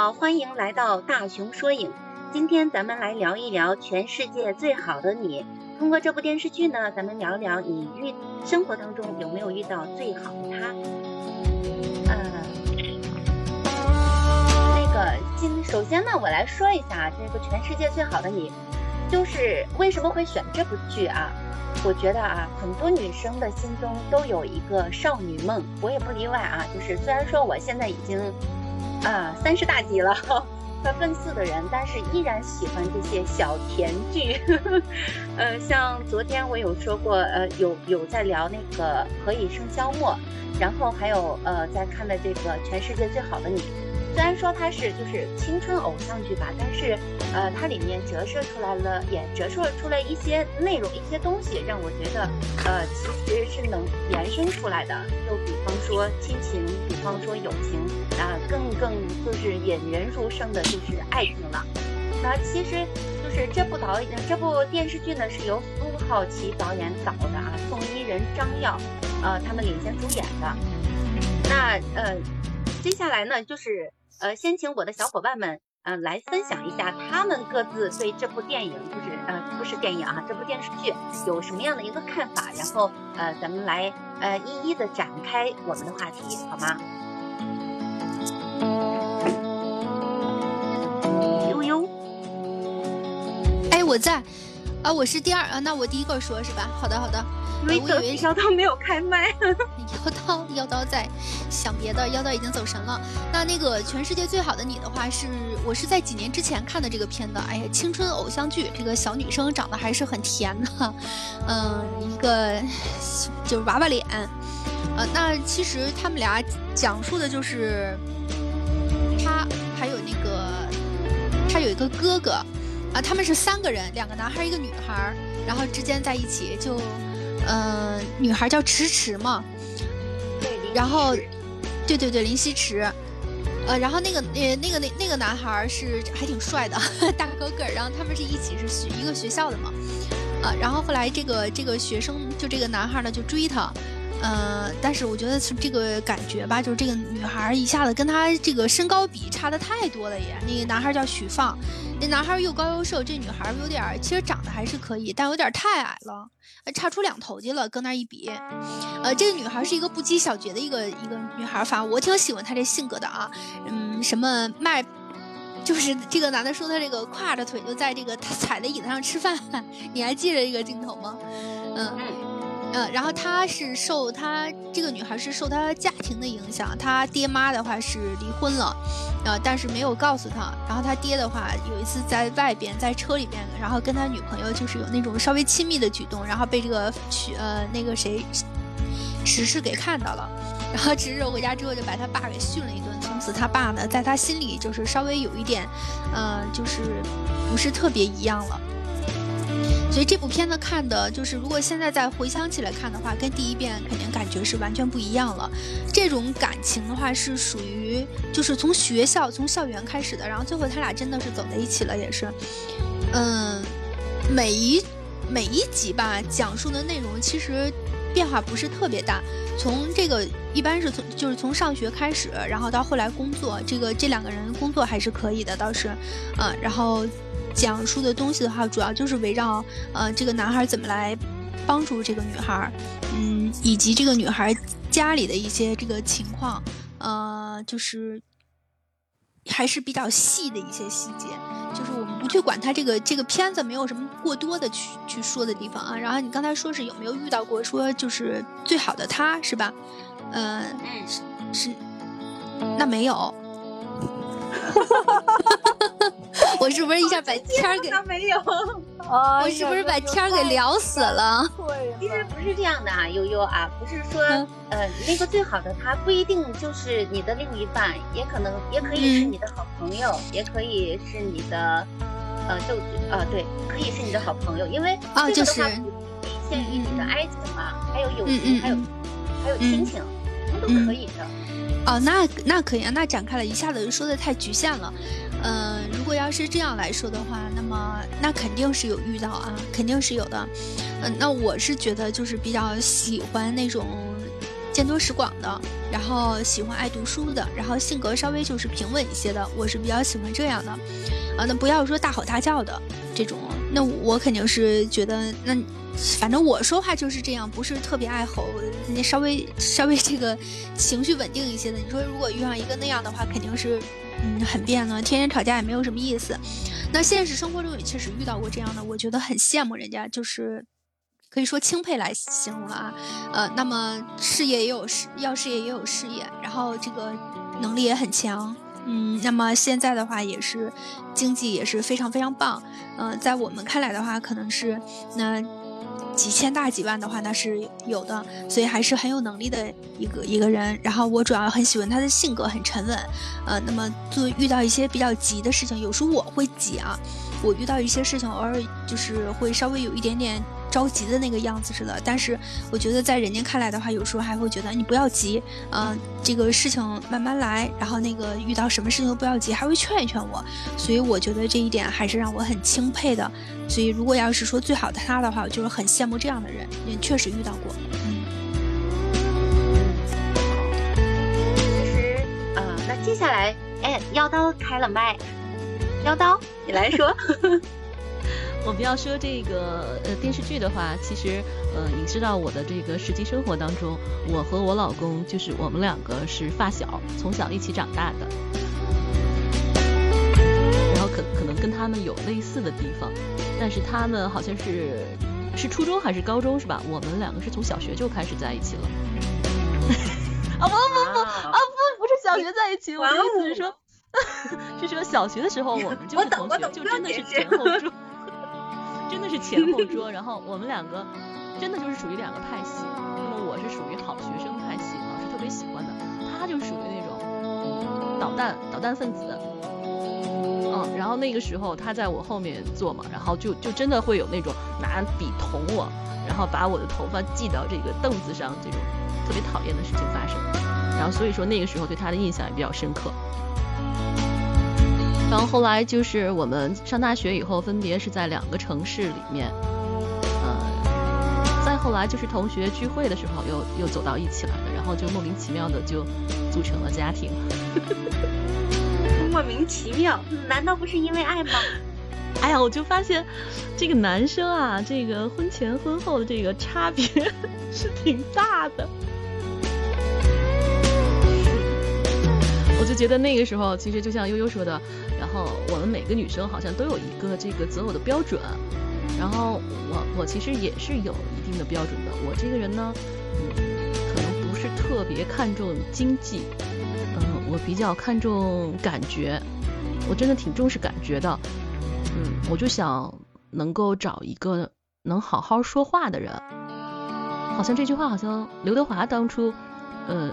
好，欢迎来到大熊说影。今天咱们来聊一聊全世界最好的你。通过这部电视剧呢，咱们聊聊你遇生活当中有没有遇到最好的他。呃，那个今首先呢，我来说一下这个全世界最好的你，就是为什么会选这部剧啊？我觉得啊，很多女生的心中都有一个少女梦，我也不例外啊。就是虽然说我现在已经。啊，三十大几了，快奔四的人，但是依然喜欢这些小甜剧。呃，像昨天我有说过，呃，有有在聊那个《何以笙箫默》，然后还有呃在看的这个《全世界最好的你》。虽然说它是就是青春偶像剧吧，但是，呃，它里面折射出来了，也折射出来一些内容、一些东西，让我觉得，呃，其实是能延伸出来的。就比方说亲情，比方说友情，啊，更更就是引人入胜的就是爱情了。那其实就是这部导演，这部电视剧呢是由苏浩奇导演导的啊，宋伊人、张耀，呃，他们领衔主演的。那呃，接下来呢就是。呃，先请我的小伙伴们，嗯，来分享一下他们各自对这部电影，就是呃，不是电影啊，这部电视剧有什么样的一个看法，然后呃，咱们来呃一一的展开我们的话题，好吗？悠悠，哎，我在，啊，我是第二啊，那我第一个说是吧？好的，好的。我以为妖刀没有开麦，妖刀妖刀在想别的，妖刀已经走神了。那那个全世界最好的你的话是，我是在几年之前看的这个片子。哎呀，青春偶像剧，这个小女生长得还是很甜的，嗯，一个就是娃娃脸。呃，那其实他们俩讲述的就是他还有那个他有一个哥哥啊，他们是三个人，两个男孩一个女孩，然后之间在一起就。嗯，女孩叫迟迟嘛，对，然后，对对对，林希迟，呃，然后那个呃那个那那个男孩是还挺帅的，大高个儿，然后他们是一起是学一个学校的嘛，呃，然后后来这个这个学生就这个男孩呢就追她。呃，但是我觉得是这个感觉吧，就是这个女孩一下子跟她这个身高比差的太多了耶。那个男孩叫许放，那男孩又高又瘦，这女孩有点其实长得还是可以，但有点太矮了，差出两头去了，搁那一比。呃，这个女孩是一个不拘小节的一个一个女孩，反正我挺喜欢她这性格的啊。嗯，什么卖，就是这个男的说他这个挎着腿就在这个他踩在椅子上吃饭，你还记得这个镜头吗？嗯。嗯，然后她是受她这个女孩是受她家庭的影响，她爹妈的话是离婚了，呃，但是没有告诉她。然后他爹的话有一次在外边在车里边，然后跟他女朋友就是有那种稍微亲密的举动，然后被这个去呃那个谁，迟迟给看到了，然后迟迟回家之后就把他爸给训了一顿，从此他爸呢在他心里就是稍微有一点，呃，就是不是特别一样了。所以这部片子看的就是，如果现在再回想起来看的话，跟第一遍肯定感觉是完全不一样了。这种感情的话是属于，就是从学校从校园开始的，然后最后他俩真的是走在一起了，也是。嗯，每一每一集吧，讲述的内容其实变化不是特别大。从这个一般是从就是从上学开始，然后到后来工作，这个这两个人工作还是可以的，倒是，嗯，然后。讲述的东西的话，主要就是围绕呃这个男孩怎么来帮助这个女孩，嗯，以及这个女孩家里的一些这个情况，呃，就是还是比较细的一些细节，就是我们不去管他这个这个片子没有什么过多的去去说的地方啊。然后你刚才说是有没有遇到过说就是最好的他是吧？嗯，是是，那没有。我是不是一下把天儿给没有？我是不是把天儿给聊死了？其实不是这样的啊，悠悠啊，不是说呃那个最好的他不一定就是你的另一半，也可能也可以是你的好朋友，也可以是你的呃就呃对，可以是你的好朋友，因为啊就是体现于你的爱情嘛，还有友情，还有还有亲情，都可以的。哦，那那可以啊，那展开了一下子就说的太局限了。嗯，如果要是这样来说的话，那么那肯定是有遇到啊，肯定是有的。嗯，那我是觉得就是比较喜欢那种见多识广的，然后喜欢爱读书的，然后性格稍微就是平稳一些的，我是比较喜欢这样的。啊，那不要说大吼大叫的这种，那我肯定是觉得，那反正我说话就是这样，不是特别爱吼，那稍微稍微这个情绪稳定一些的。你说如果遇上一个那样的话，肯定是嗯很别扭，天天吵架也没有什么意思。那现实生活中也确实遇到过这样的，我觉得很羡慕人家，就是可以说钦佩来形容了啊。呃，那么事业也有事，要事业也有事业，然后这个能力也很强。嗯，那么现在的话也是经济也是非常非常棒。嗯，在我们看来的话，可能是那几千大几万的话，那是有的，所以还是很有能力的一个一个人。然后我主要很喜欢他的性格很沉稳。呃，那么做遇到一些比较急的事情，有时候我会急啊，我遇到一些事情，偶尔就是会稍微有一点点。着急的那个样子似的，但是我觉得在人家看来的话，有时候还会觉得你不要急，嗯，这个事情慢慢来，然后那个遇到什么事情都不要急，还会劝一劝我，所以我觉得这一点还是让我很钦佩的。所以如果要是说最好的他的话，我就是很羡慕这样的人，也确实遇到过。嗯，其实啊，那接下来，哎，妖刀开了麦，妖刀你来说。我们要说这个呃电视剧的话，其实呃你知道我的这个实际生活当中，我和我老公就是我们两个是发小，从小一起长大的，然后可可能跟他们有类似的地方，但是他们好像是是初中还是高中是吧？我们两个是从小学就开始在一起了。啊不不不啊不不是小学在一起，我的意思是说，是说小学的时候我们就是同学，就真的是前后桌。真的是前后桌，然后我们两个真的就是属于两个派系。那么我是属于好学生派系，老师特别喜欢的，他就属于那种捣蛋捣蛋分子。嗯，然后那个时候他在我后面坐嘛，然后就就真的会有那种拿笔捅我，然后把我的头发系到这个凳子上这种特别讨厌的事情发生。然后所以说那个时候对他的印象也比较深刻。然后后来就是我们上大学以后，分别是在两个城市里面，呃，再后来就是同学聚会的时候，又又走到一起来的，然后就莫名其妙的就组成了家庭。莫名其妙？难道不是因为爱吗？哎呀，我就发现这个男生啊，这个婚前婚后的这个差别 是挺大的。我就觉得那个时候，其实就像悠悠说的。然后我们每个女生好像都有一个这个择偶的标准，然后我我其实也是有一定的标准的。我这个人呢，嗯，可能不是特别看重经济，嗯，我比较看重感觉，我真的挺重视感觉的，嗯，我就想能够找一个能好好说话的人。好像这句话好像刘德华当初，呃。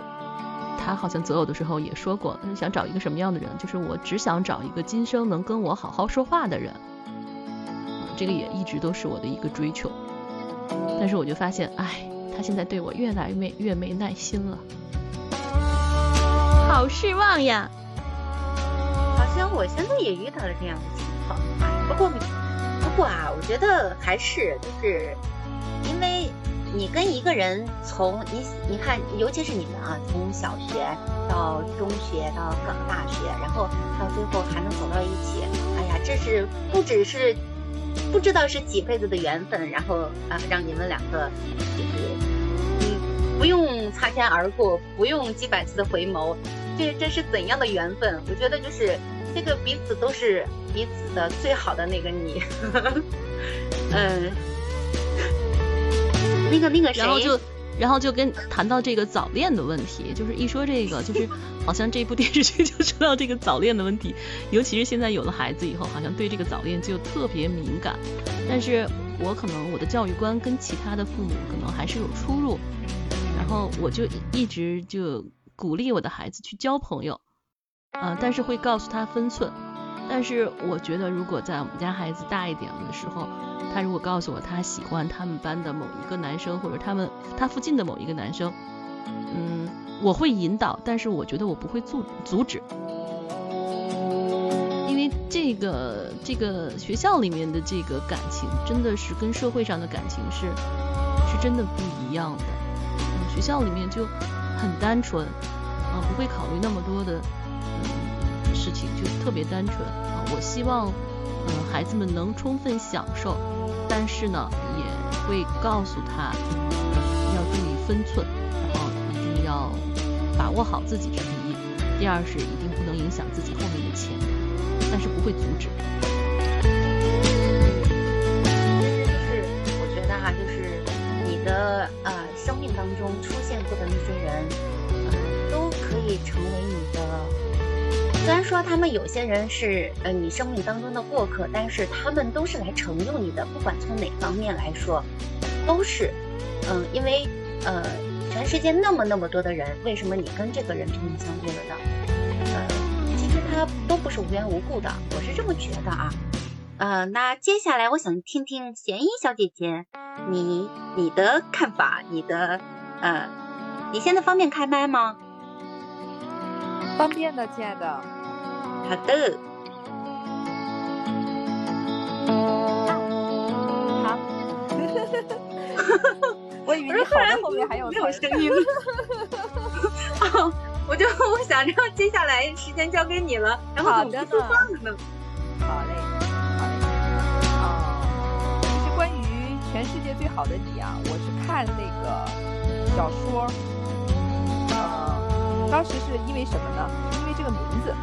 他好像择偶的时候也说过，想找一个什么样的人？就是我只想找一个今生能跟我好好说话的人。这个也一直都是我的一个追求。但是我就发现，哎，他现在对我越来越越没耐心了，好失望呀！好像我现在也遇到了这样的情况。不过，不过啊，我觉得还是就是因为。你跟一个人从你你看，尤其是你们啊，从小学到中学到上大学，然后到最后还能走到一起，哎呀，这是不只是不知道是几辈子的缘分，然后啊，让你们两个就是嗯，不用擦肩而过，不用几百次的回眸，这这是怎样的缘分？我觉得就是这个彼此都是彼此的最好的那个你，嗯。那个那个谁，然后就，然后就跟谈到这个早恋的问题，就是一说这个，就是好像这部电视剧 就说到这个早恋的问题，尤其是现在有了孩子以后，好像对这个早恋就特别敏感。但是我可能我的教育观跟其他的父母可能还是有出入，然后我就一直就鼓励我的孩子去交朋友，啊，但是会告诉他分寸。但是我觉得，如果在我们家孩子大一点的时候，他如果告诉我他喜欢他们班的某一个男生，或者他们他附近的某一个男生，嗯，我会引导，但是我觉得我不会阻阻止，因为这个这个学校里面的这个感情真的是跟社会上的感情是是真的不一样的。学校里面就很单纯，啊，不会考虑那么多的嗯事情，就特别单纯啊。我希望嗯孩子们能充分享受，但是呢也会告诉他要注意分寸，然后一定要把握好自己是第一，第二是一定不能影响自己后面的钱，但是不会阻止。嗯，就是我觉得哈，就是你的呃生命当中出现过的那些人，呃都可以成为你的。虽然说他们有些人是呃你生命当中的过客，但是他们都是来成就你的，不管从哪方面来说，都是。嗯，因为呃全世界那么那么多的人，为什么你跟这个人萍水相对了呢？呃，其实他都不是无缘无故的，我是这么觉得啊。呃，那接下来我想听听咸衣小姐姐，你你的看法，你的呃，你现在方便开麦吗？方便的，亲爱的。好的。好。我以为你后面还有没有声音。我就 我想着接下来时间交给你了，然后怎么不说话了呢？好嘞。全世界最好的你啊！我是看那个小说，呃，当时是因为什么呢？因为这个名字，哎，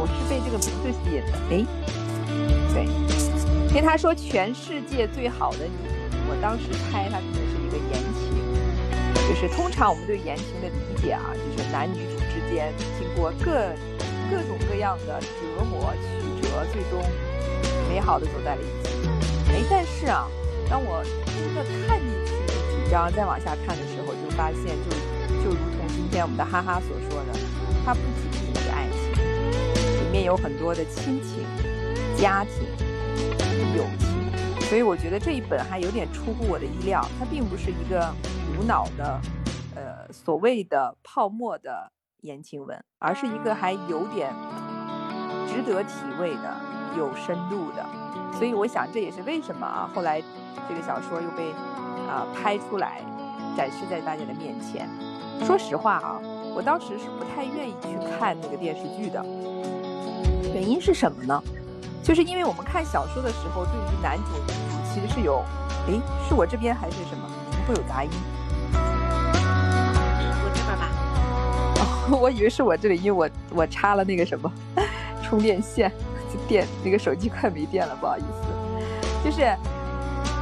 我是被这个名字吸引的。哎，对，听他说全世界最好的你，我当时猜他可能是一个言情，就是通常我们对言情的理解啊，就是男女主之间经过各各种各样的折磨曲折，最终美好的走在了一起。哎，但是啊。当我真的看进去几章，再往下看的时候，就发现，就就如同今天我们的哈哈所说的，他不仅里面有很多的亲情、家庭、友情，所以我觉得这一本还有点出乎我的意料。它并不是一个无脑的，呃，所谓的泡沫的言情文，而是一个还有点值得体味的、有深度的。所以我想，这也是为什么啊，后来。这个小说又被啊拍出来，展示在大家的面前。说实话啊，我当时是不太愿意去看那个电视剧的。原因是什么呢？就是因为我们看小说的时候，对于男主女主其实是有，哎，是我这边还是什么？怎么会有杂音？我这边吧。哦，我以为是我这里，因为我我插了那个什么 充电线，电那个手机快没电了，不好意思，就是。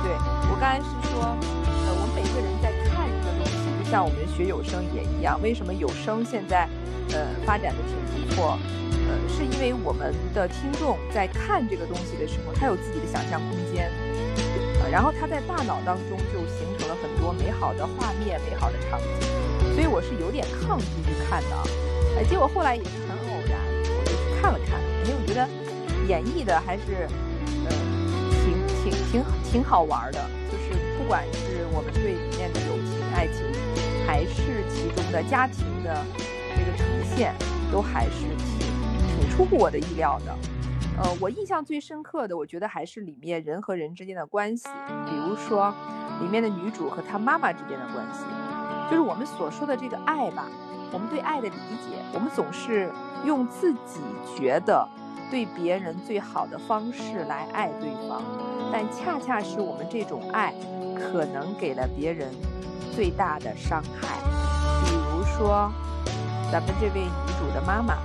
对我刚才是说，呃，我们每个人在看一个东西，就像我们学有声也一样。为什么有声现在，呃，发展的挺不错？呃，是因为我们的听众在看这个东西的时候，他有自己的想象空间，呃，然后他在大脑当中就形成了很多美好的画面、美好的场景。所以我是有点抗拒去看的，呃，结果后来也是很偶然，我就去看了看，因为我觉得演绎的还是，呃。挺挺挺挺好玩的，就是不管是我们对里面的友情、爱情，还是其中的家庭的这个呈现，都还是挺挺出乎我的意料的。呃，我印象最深刻的，我觉得还是里面人和人之间的关系，比如说里面的女主和她妈妈之间的关系，就是我们所说的这个爱吧，我们对爱的理解，我们总是用自己觉得。对别人最好的方式来爱对方，但恰恰是我们这种爱，可能给了别人最大的伤害。比如说，咱们这位女主的妈妈，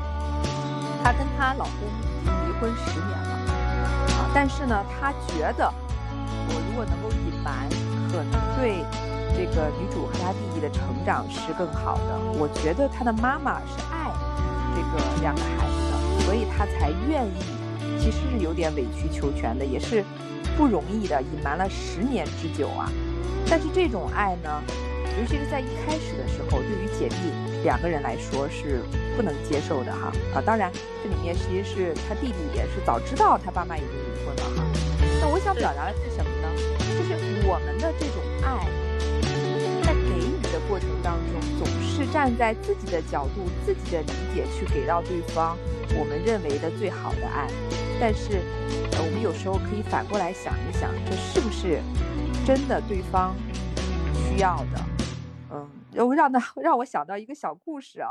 她跟她老公已经离婚十年了，啊，但是呢，她觉得我如果能够隐瞒，可能对这个女主和她弟弟的成长是更好的。我觉得她的妈妈是爱这个两个孩子的。所以她才愿意，其实是有点委曲求全的，也是不容易的，隐瞒了十年之久啊。但是这种爱呢，尤其是在一开始的时候，对于姐弟两个人来说是不能接受的哈啊。当然，这里面其实是他弟弟也是早知道他爸妈已经离婚了哈。那我想表达的是什么呢？就是我们的这种爱，在给予的过程当中，总是站在自己的角度、自己的理解去给到对方。我们认为的最好的爱，但是，呃，我们有时候可以反过来想一想，这是不是真的对方需要的？嗯，我让他让我想到一个小故事啊，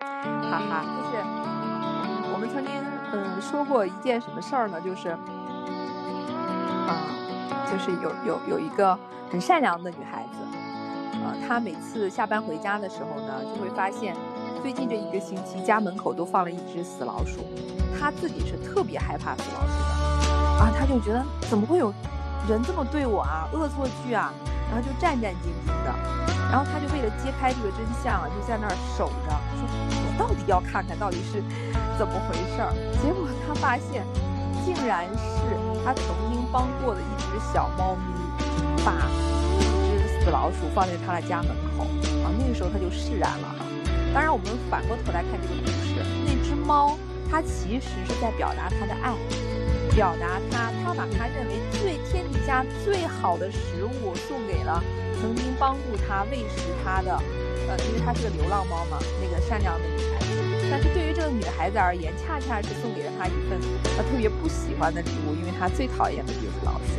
哈哈，就是我们曾经嗯说过一件什么事儿呢？就是啊，就是有有有一个很善良的女孩子，呃，她每次下班回家的时候呢，就会发现最近这一个星期家门口都放了一只死老鼠，她自己是特别害怕死老鼠的，啊，她就觉得怎么会有人这么对我啊，恶作剧啊，然后就战战兢兢的。然后他就为了揭开这个真相啊，就在那儿守着，说我到底要看看到底是怎么回事儿。结果他发现，竟然是他曾经帮过的一只小猫咪，把一只死老鼠放在他的家门口啊。那个时候他就释然了哈。当然，我们反过头来看这个故事，那只猫它其实是在表达它的爱，表达他，他把他认为最天底下最好的食物送给了。曾经帮助他喂食他的，呃，因为他是个流浪猫嘛，那个善良的女孩子。但是对于这个女孩子而言，恰恰是送给了她一份她特别不喜欢的礼物，因为她最讨厌的就是老鼠。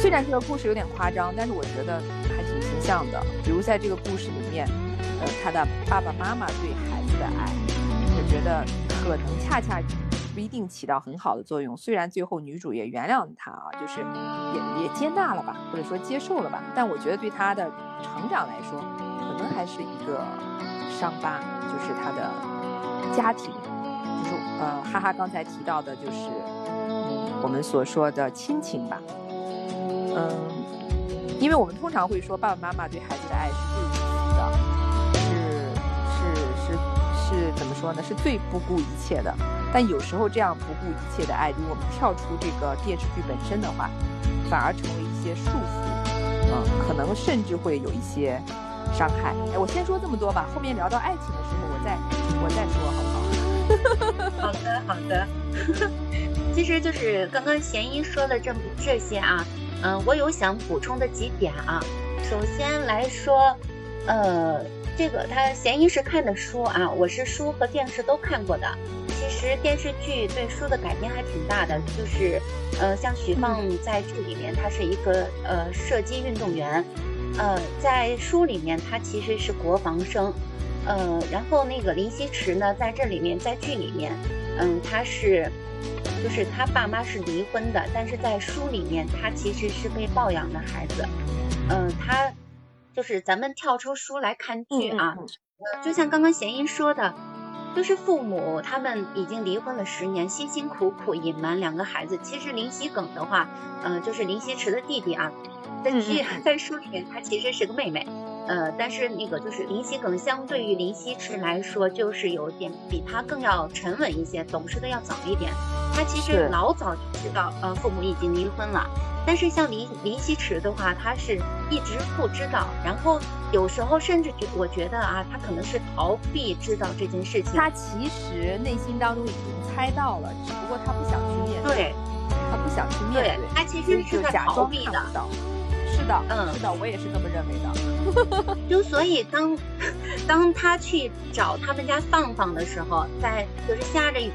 虽然这个故事有点夸张，但是我觉得还挺形象的。比如在这个故事里面，呃，他的爸爸妈妈对孩子的爱，我觉得可能恰恰。不一定起到很好的作用。虽然最后女主也原谅他啊，就是也也接纳了吧，或者说接受了吧。但我觉得对他的成长来说，可能还是一个伤疤，就是他的家庭，就是呃，哈哈刚才提到的，就是，我们所说的亲情吧。嗯，因为我们通常会说，爸爸妈妈对孩子的爱是最是怎么说呢？是最不顾一切的。但有时候这样不顾一切的爱，如果我们跳出这个电视剧本身的话，反而成为一些束缚，嗯，可能甚至会有一些伤害。哎，我先说这么多吧，后面聊到爱情的时候，我再我再说，好不好？好的，好的。其实就是刚刚贤一说的这么这些啊，嗯，我有想补充的几点啊。首先来说，呃，这个他嫌疑是看的书啊，我是书和电视都看过的。其实电视剧对书的改编还挺大的，就是，呃，像许放在剧里面，他是一个呃射击运动员，呃，在书里面他其实是国防生，呃，然后那个林希池呢，在这里面在剧里面，嗯，他是，就是他爸妈是离婚的，但是在书里面他其实是被抱养的孩子，嗯，他就是咱们跳出书来看剧啊，就像刚刚贤英说的。就是父母他们已经离婚了十年，辛辛苦苦隐瞒两个孩子。其实林夕耿的话，呃，就是林夕池的弟弟啊，在剧 在书里面他其实是个妹妹，呃，但是那个就是林夕，可能相对于林夕池来说，就是有点比他更要沉稳一些，懂事的要早一点。他其实老早就知道，呃，父母已经离婚了。但是像林林夕池的话，他是一直不知道，然后有时候甚至觉我觉得啊，他可能是逃避知道这件事情。他其实内心当中已经猜到了，只不过他不想去面对，他不想去面对，他其实是在逃避的。嗯，是的，我也是这么认为的。就所以当当他去找他们家放放的时候，在就是下着雨，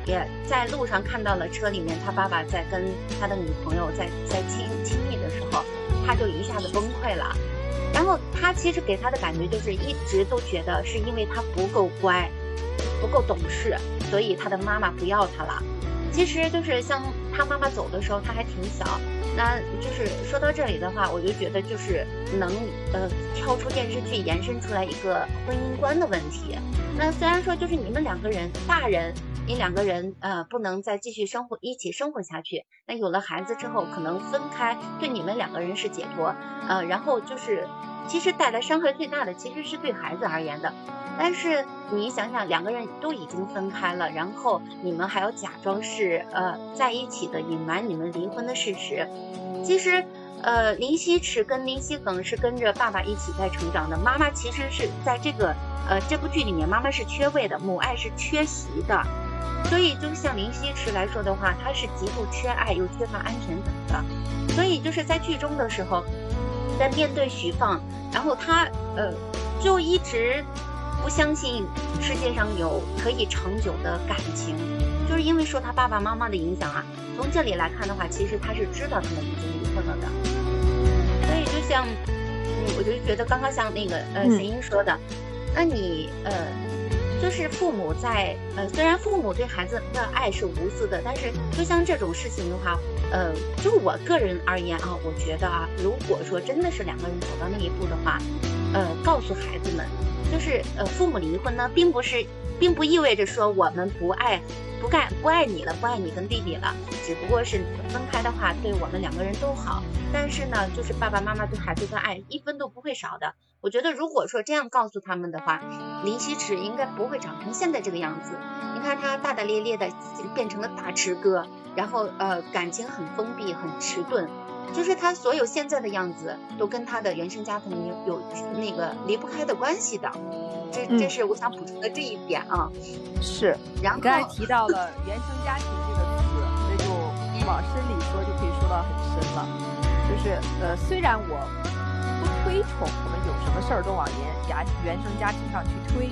在路上看到了车里面他爸爸在跟他的女朋友在在亲亲密的时候，他就一下子崩溃了。然后他其实给他的感觉就是一直都觉得是因为他不够乖，不够懂事，所以他的妈妈不要他了。其实就是像他妈妈走的时候，他还挺小。那就是说到这里的话，我就觉得就是能呃跳出电视剧延伸出来一个婚姻观的问题。那虽然说就是你们两个人大人，你两个人呃不能再继续生活一起生活下去。那有了孩子之后，可能分开对你们两个人是解脱。呃，然后就是其实带来伤害最大的其实是对孩子而言的。但是你想想，两个人都已经分开了，然后你们还要假装是呃在一起的，隐瞒你们离婚的事实。其实，呃，林希池跟林希耿是跟着爸爸一起在成长的。妈妈其实是在这个呃这部剧里面，妈妈是缺位的，母爱是缺席的。所以，就像林希池来说的话，他是极度缺爱又缺乏安全感的。所以，就是在剧中的时候，在面对徐放，然后他呃就一直。不相信世界上有可以长久的感情，就是因为受他爸爸妈妈的影响啊。从这里来看的话，其实他是知道他们已经离婚了的。所以就像嗯我就觉得刚刚像那个呃贤英说的，那你呃。就是父母在呃，虽然父母对孩子的爱是无私的，但是就像这种事情的话，呃，就我个人而言啊，我觉得啊，如果说真的是两个人走到那一步的话，呃，告诉孩子们，就是呃，父母离婚呢，并不是，并不意味着说我们不爱。不干不爱你了，不爱你跟弟弟了，只不过是分开的话，对我们两个人都好。但是呢，就是爸爸妈妈对孩子的爱一分都不会少的。我觉得如果说这样告诉他们的话，林希池应该不会长成现在这个样子。你看他大大咧咧的变成了大池哥，然后呃感情很封闭，很迟钝，就是他所有现在的样子都跟他的原生家庭有有那个离不开的关系的。这这是我想补充的这一点啊，是。然后刚才提到了原生家庭这个词，那就往深里说就可以说到很深了。就是呃，虽然我不推崇我们有什么事儿都往原家原生家庭上去推，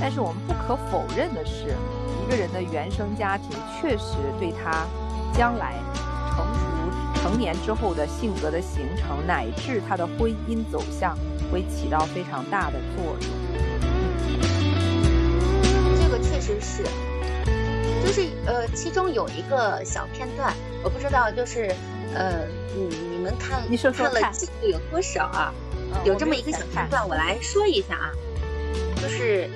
但是我们不可否认的是，一个人的原生家庭确实对他将来成熟成年之后的性格的形成，乃至他的婚姻走向，会起到非常大的作用。这个确实是，就是呃，其中有一个小片段，我不知道，就是呃，你你们看看了记录有多少啊？有这么一个小片段，我来说一下啊，就是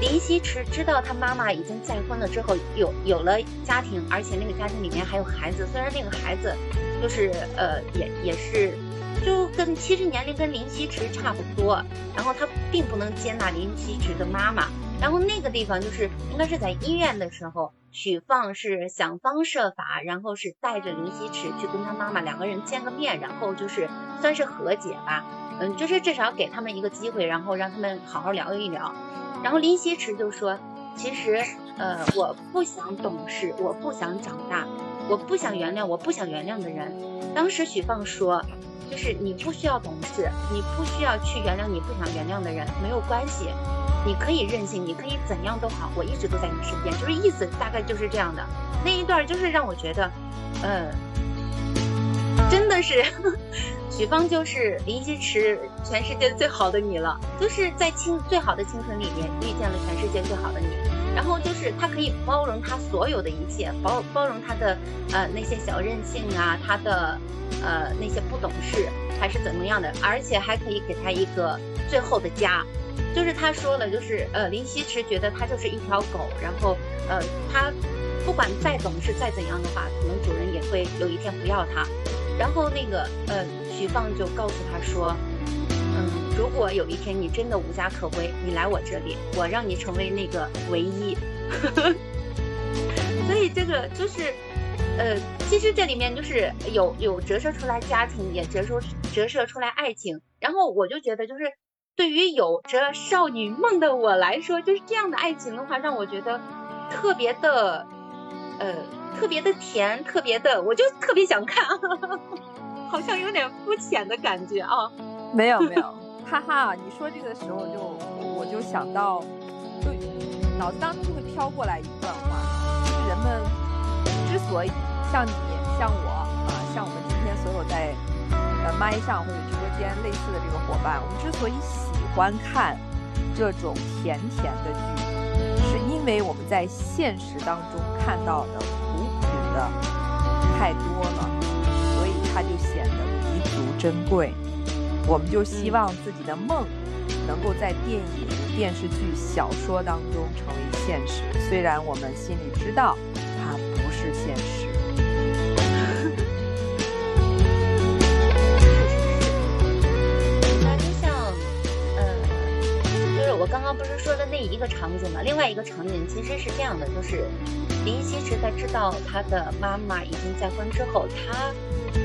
林希池知道他妈妈已经再婚了之后，有有了家庭，而且那个家庭里面还有孩子，虽然那个孩子就是呃，也也是就跟其实年龄跟林希池差不多，然后他并不能接纳林希池的妈妈。然后那个地方就是应该是在医院的时候，许放是想方设法，然后是带着林希池去跟他妈妈两个人见个面，然后就是算是和解吧，嗯，就是至少给他们一个机会，然后让他们好好聊一聊。然后林希池就说，其实呃我不想懂事，我不想长大，我不想原谅我不想原谅的人。当时许放说，就是你不需要懂事，你不需要去原谅你不想原谅的人，没有关系。你可以任性，你可以怎样都好，我一直都在你身边，就是意思大概就是这样的。那一段就是让我觉得，嗯，真的是许芳就是林希池全世界最好的你了，就是在青最好的青春里面遇见了全世界最好的你。然后就是他可以包容他所有的一切，包包容他的呃那些小任性啊，他的呃那些不懂事还是怎么样的，而且还可以给他一个最后的家。就是他说了，就是呃，林希池觉得他就是一条狗，然后呃，他不管再懂事再怎样的话，可能主人也会有一天不要他。然后那个呃，许放就告诉他说，如果有一天你真的无家可归，你来我这里，我让你成为那个唯一。所以这个就是，呃，其实这里面就是有有折射出来家庭，也折射折射出来爱情。然后我就觉得就是。对于有着少女梦的我来说，就是这样的爱情的话，让我觉得特别的，呃，特别的甜，特别的，我就特别想看，好像有点肤浅的感觉啊。没有没有，哈哈，你说这个的时候就我就想到，就脑子当中就会飘过来一段话，就是人们之所以像你像我啊，像我们今天所有在呃麦上或者直播间类似的这个伙伴，我们之所以喜。欢看这种甜甜的剧，是因为我们在现实当中看到的苦苦的太多了，所以它就显得弥足珍贵。我们就希望自己的梦能够在电影、电视剧、小说当中成为现实，虽然我们心里知道它不是现实那就像呃就是我。刚刚不是说的那一个场景吗？另外一个场景其实是这样的，就是林希池在知道他的妈妈已经再婚之后，他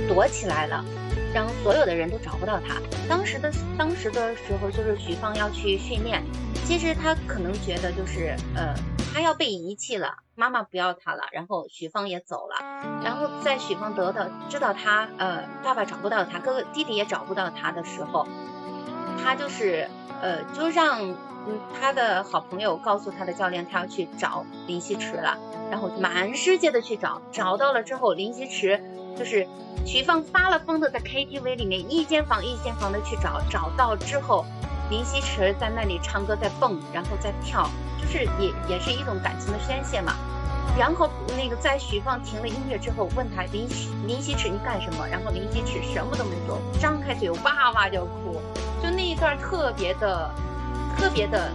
躲起来了，让所有的人都找不到他。当时的当时的时候，就是许芳要去训练，其实他可能觉得就是呃，他要被遗弃了，妈妈不要他了，然后许芳也走了，然后在许芳得到知道他呃爸爸找不到他，哥哥弟弟也找不到他的时候，他就是呃就让。嗯，他的好朋友告诉他的教练，他要去找林希池了，然后满世界的去找，找到了之后，林希池就是徐放发了疯的在 KTV 里面一间房一间房的去找，找到之后，林夕驰在那里唱歌在蹦，然后在跳，就是也也是一种感情的宣泄嘛。然后那个在许放停了音乐之后，问他林林夕驰你干什么？然后林夕驰什么都没说，张开嘴哇哇就哭，就那一段特别的特别的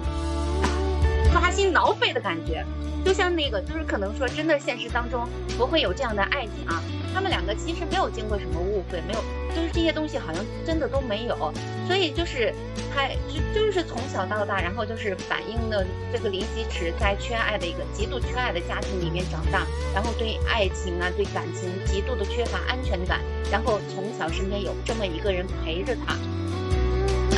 抓心挠肺的感觉。就像那个，就是可能说，真的现实当中不会有这样的爱情啊。他们两个其实没有经过什么误会，没有，就是这些东西好像真的都没有。所以就是他就就是从小到大，然后就是反映的这个林夕池在缺爱的一个极度缺爱的家庭里面长大，然后对爱情啊，对感情极度的缺乏安全感，然后从小身边有这么一个人陪着他。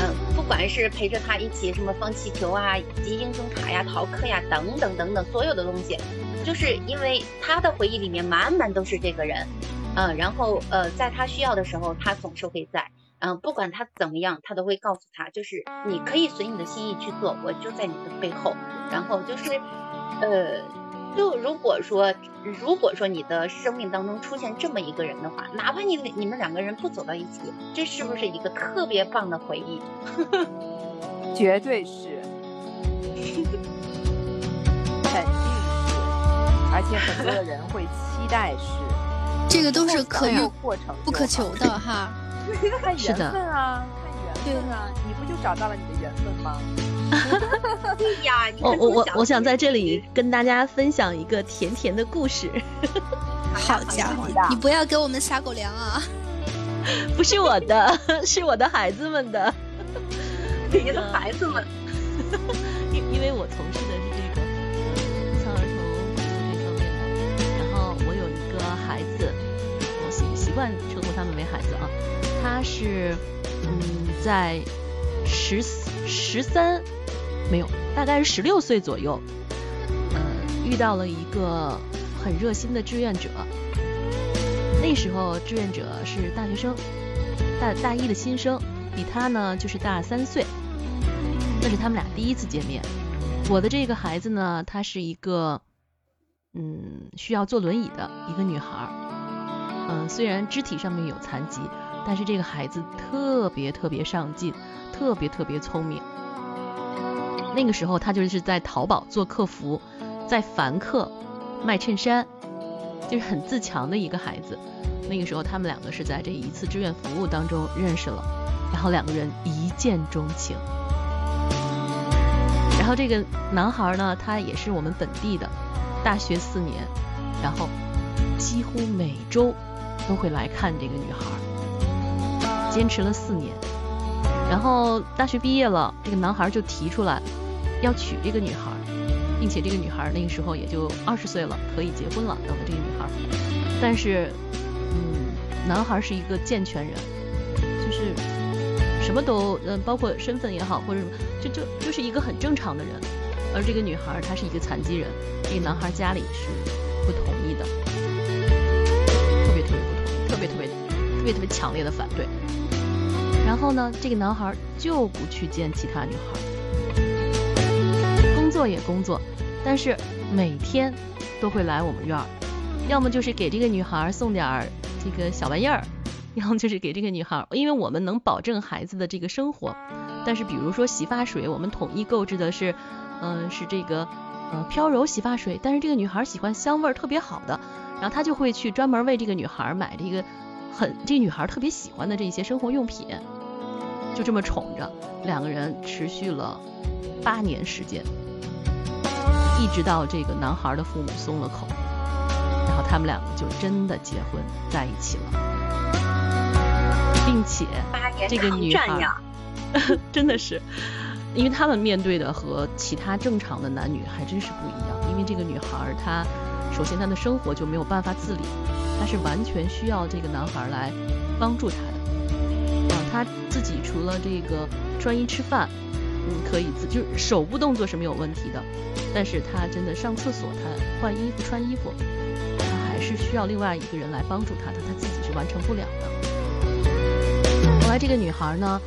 嗯不管是陪着他一起什么放气球啊、集英雄卡呀、逃课呀等等等等所有的东西，就是因为他的回忆里面满满都是这个人，嗯，然后呃，在他需要的时候，他总是会在，嗯，不管他怎么样，他都会告诉他，就是你可以随你的心意去做，我就在你的背后，然后就是，呃。就如果说，如果说你的生命当中出现这么一个人的话，哪怕你你们两个人不走到一起，这是不是一个特别棒的回忆？绝对是，而且很多的人会期待是，这个都是可遇过程不可求的哈。看缘分啊，看缘分啊，你不就找到了你的缘分吗？对呀，我我我我想在这里跟大家分享一个甜甜的故事。好家伙，你不要给我们撒狗粮啊！不是我的，是我的孩子们的。你的孩子们，因因为我从事习惯称呼他们为孩子啊，他是嗯在十十三。没有，大概是十六岁左右，呃，遇到了一个很热心的志愿者。那时候志愿者是大学生，大大一的新生，比他呢就是大三岁。那是他们俩第一次见面。我的这个孩子呢，她是一个，嗯，需要坐轮椅的一个女孩。嗯，虽然肢体上面有残疾，但是这个孩子特别特别上进，特别特别聪明。那个时候他就是在淘宝做客服，在凡客卖衬衫，就是很自强的一个孩子。那个时候他们两个是在这一次志愿服务当中认识了，然后两个人一见钟情。然后这个男孩呢，他也是我们本地的，大学四年，然后几乎每周都会来看这个女孩，坚持了四年。然后大学毕业了，这个男孩就提出来要娶这个女孩，并且这个女孩那个时候也就二十岁了，可以结婚了。等了这个女孩，但是，嗯，男孩是一个健全人，就是什么都，嗯，包括身份也好或者什么，就就就是一个很正常的人。而这个女孩她是一个残疾人，这个男孩家里是特别强烈的反对。然后呢，这个男孩就不去见其他女孩，工作也工作，但是每天都会来我们院儿，要么就是给这个女孩送点儿这个小玩意儿，要么就是给这个女孩，因为我们能保证孩子的这个生活，但是比如说洗发水，我们统一购置的是，嗯，是这个呃飘柔洗发水，但是这个女孩喜欢香味儿特别好的，然后他就会去专门为这个女孩买这个很这女孩特别喜欢的这些生活用品。就这么宠着，两个人持续了八年时间，一直到这个男孩的父母松了口，然后他们两个就真的结婚在一起了，并且这个女孩 真的是，因为他们面对的和其他正常的男女还真是不一样，因为这个女孩她首先她的生活就没有办法自理，她是完全需要这个男孩来帮助她的。啊他自己除了这个穿衣吃饭，嗯，可以自就是手部动作是没有问题的，但是他真的上厕所，他换衣服穿衣服，他还是需要另外一个人来帮助他的，他自己是完成不了的。后来这个女孩呢，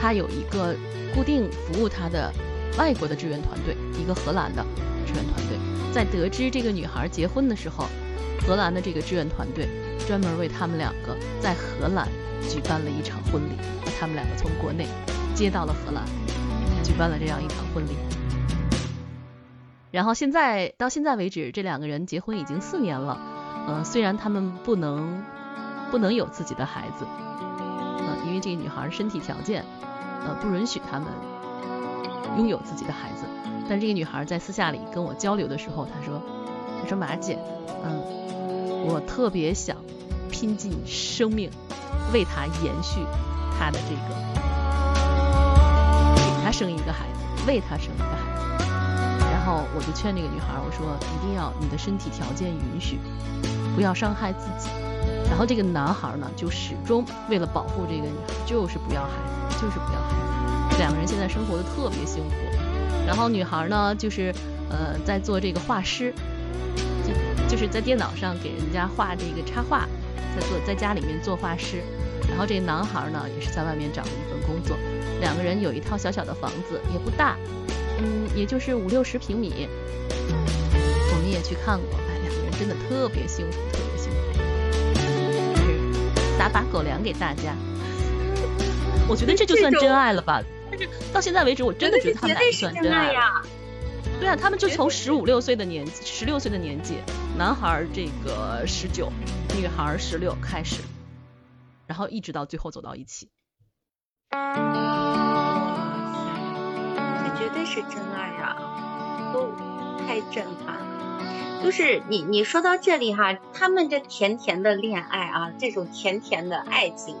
她有一个固定服务她的外国的志愿团队，一个荷兰的志愿团队，在得知这个女孩结婚的时候，荷兰的这个志愿团队专门为他们两个在荷兰举办了一场婚礼，把他们两个从国内接到了荷兰，举办了这样一场婚礼。然后现在到现在为止，这两个人结婚已经四年了。嗯，虽然他们不能不能有自己的孩子，嗯，因为这个女孩身体条件呃不允许他们拥有自己的孩子，但这个女孩在私下里跟我交流的时候，她说，她说马姐，嗯，我特别想拼尽生命为她延续她的这个，给她生一个孩子，为她生一个孩子。然后我就劝这个女孩，我说一定要你的身体条件允许。不要伤害自己。然后这个男孩呢，就始终为了保护这个女孩，就是不要孩子，就是不要孩子。两个人现在生活的特别幸福。然后女孩呢，就是呃在做这个画师，就就是在电脑上给人家画这个插画，在做在家里面做画师。然后这男孩呢，也是在外面找了一份工作。两个人有一套小小的房子，也不大，嗯，也就是五六十平米。我们也去看过。哎，两个人真的特别幸福，特别幸福，就是撒把狗粮给大家。我觉得这就算真爱了吧？但是到现在为止，我真的觉得他们俩不算真爱呀。对啊，他们就从十五六岁的年纪，十六岁的年纪，男孩这个十九，女孩十六开始，然后一直到最后走到一起。这绝对是真爱呀！都太震撼了。就是你，你说到这里哈，他们这甜甜的恋爱啊，这种甜甜的爱情，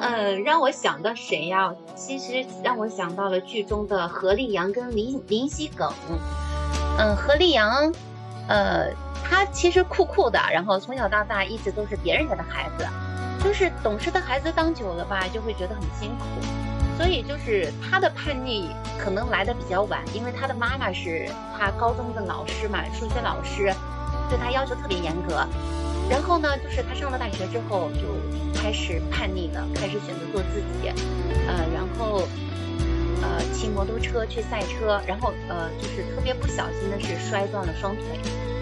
呃，让我想到谁呀？其实让我想到了剧中的何立阳跟林林夕梗。嗯，何立阳，呃，他其实酷酷的，然后从小到大一直都是别人家的孩子，就是懂事的孩子当久了吧，就会觉得很辛苦，所以就是他的叛逆。可能来的比较晚，因为他的妈妈是他高中的老师嘛，数学老师，对他要求特别严格。然后呢，就是他上了大学之后就开始叛逆了，开始选择做自己，呃，然后呃骑摩托车去赛车，然后呃就是特别不小心的是摔断了双腿。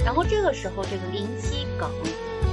然后这个时候这个林夕梗。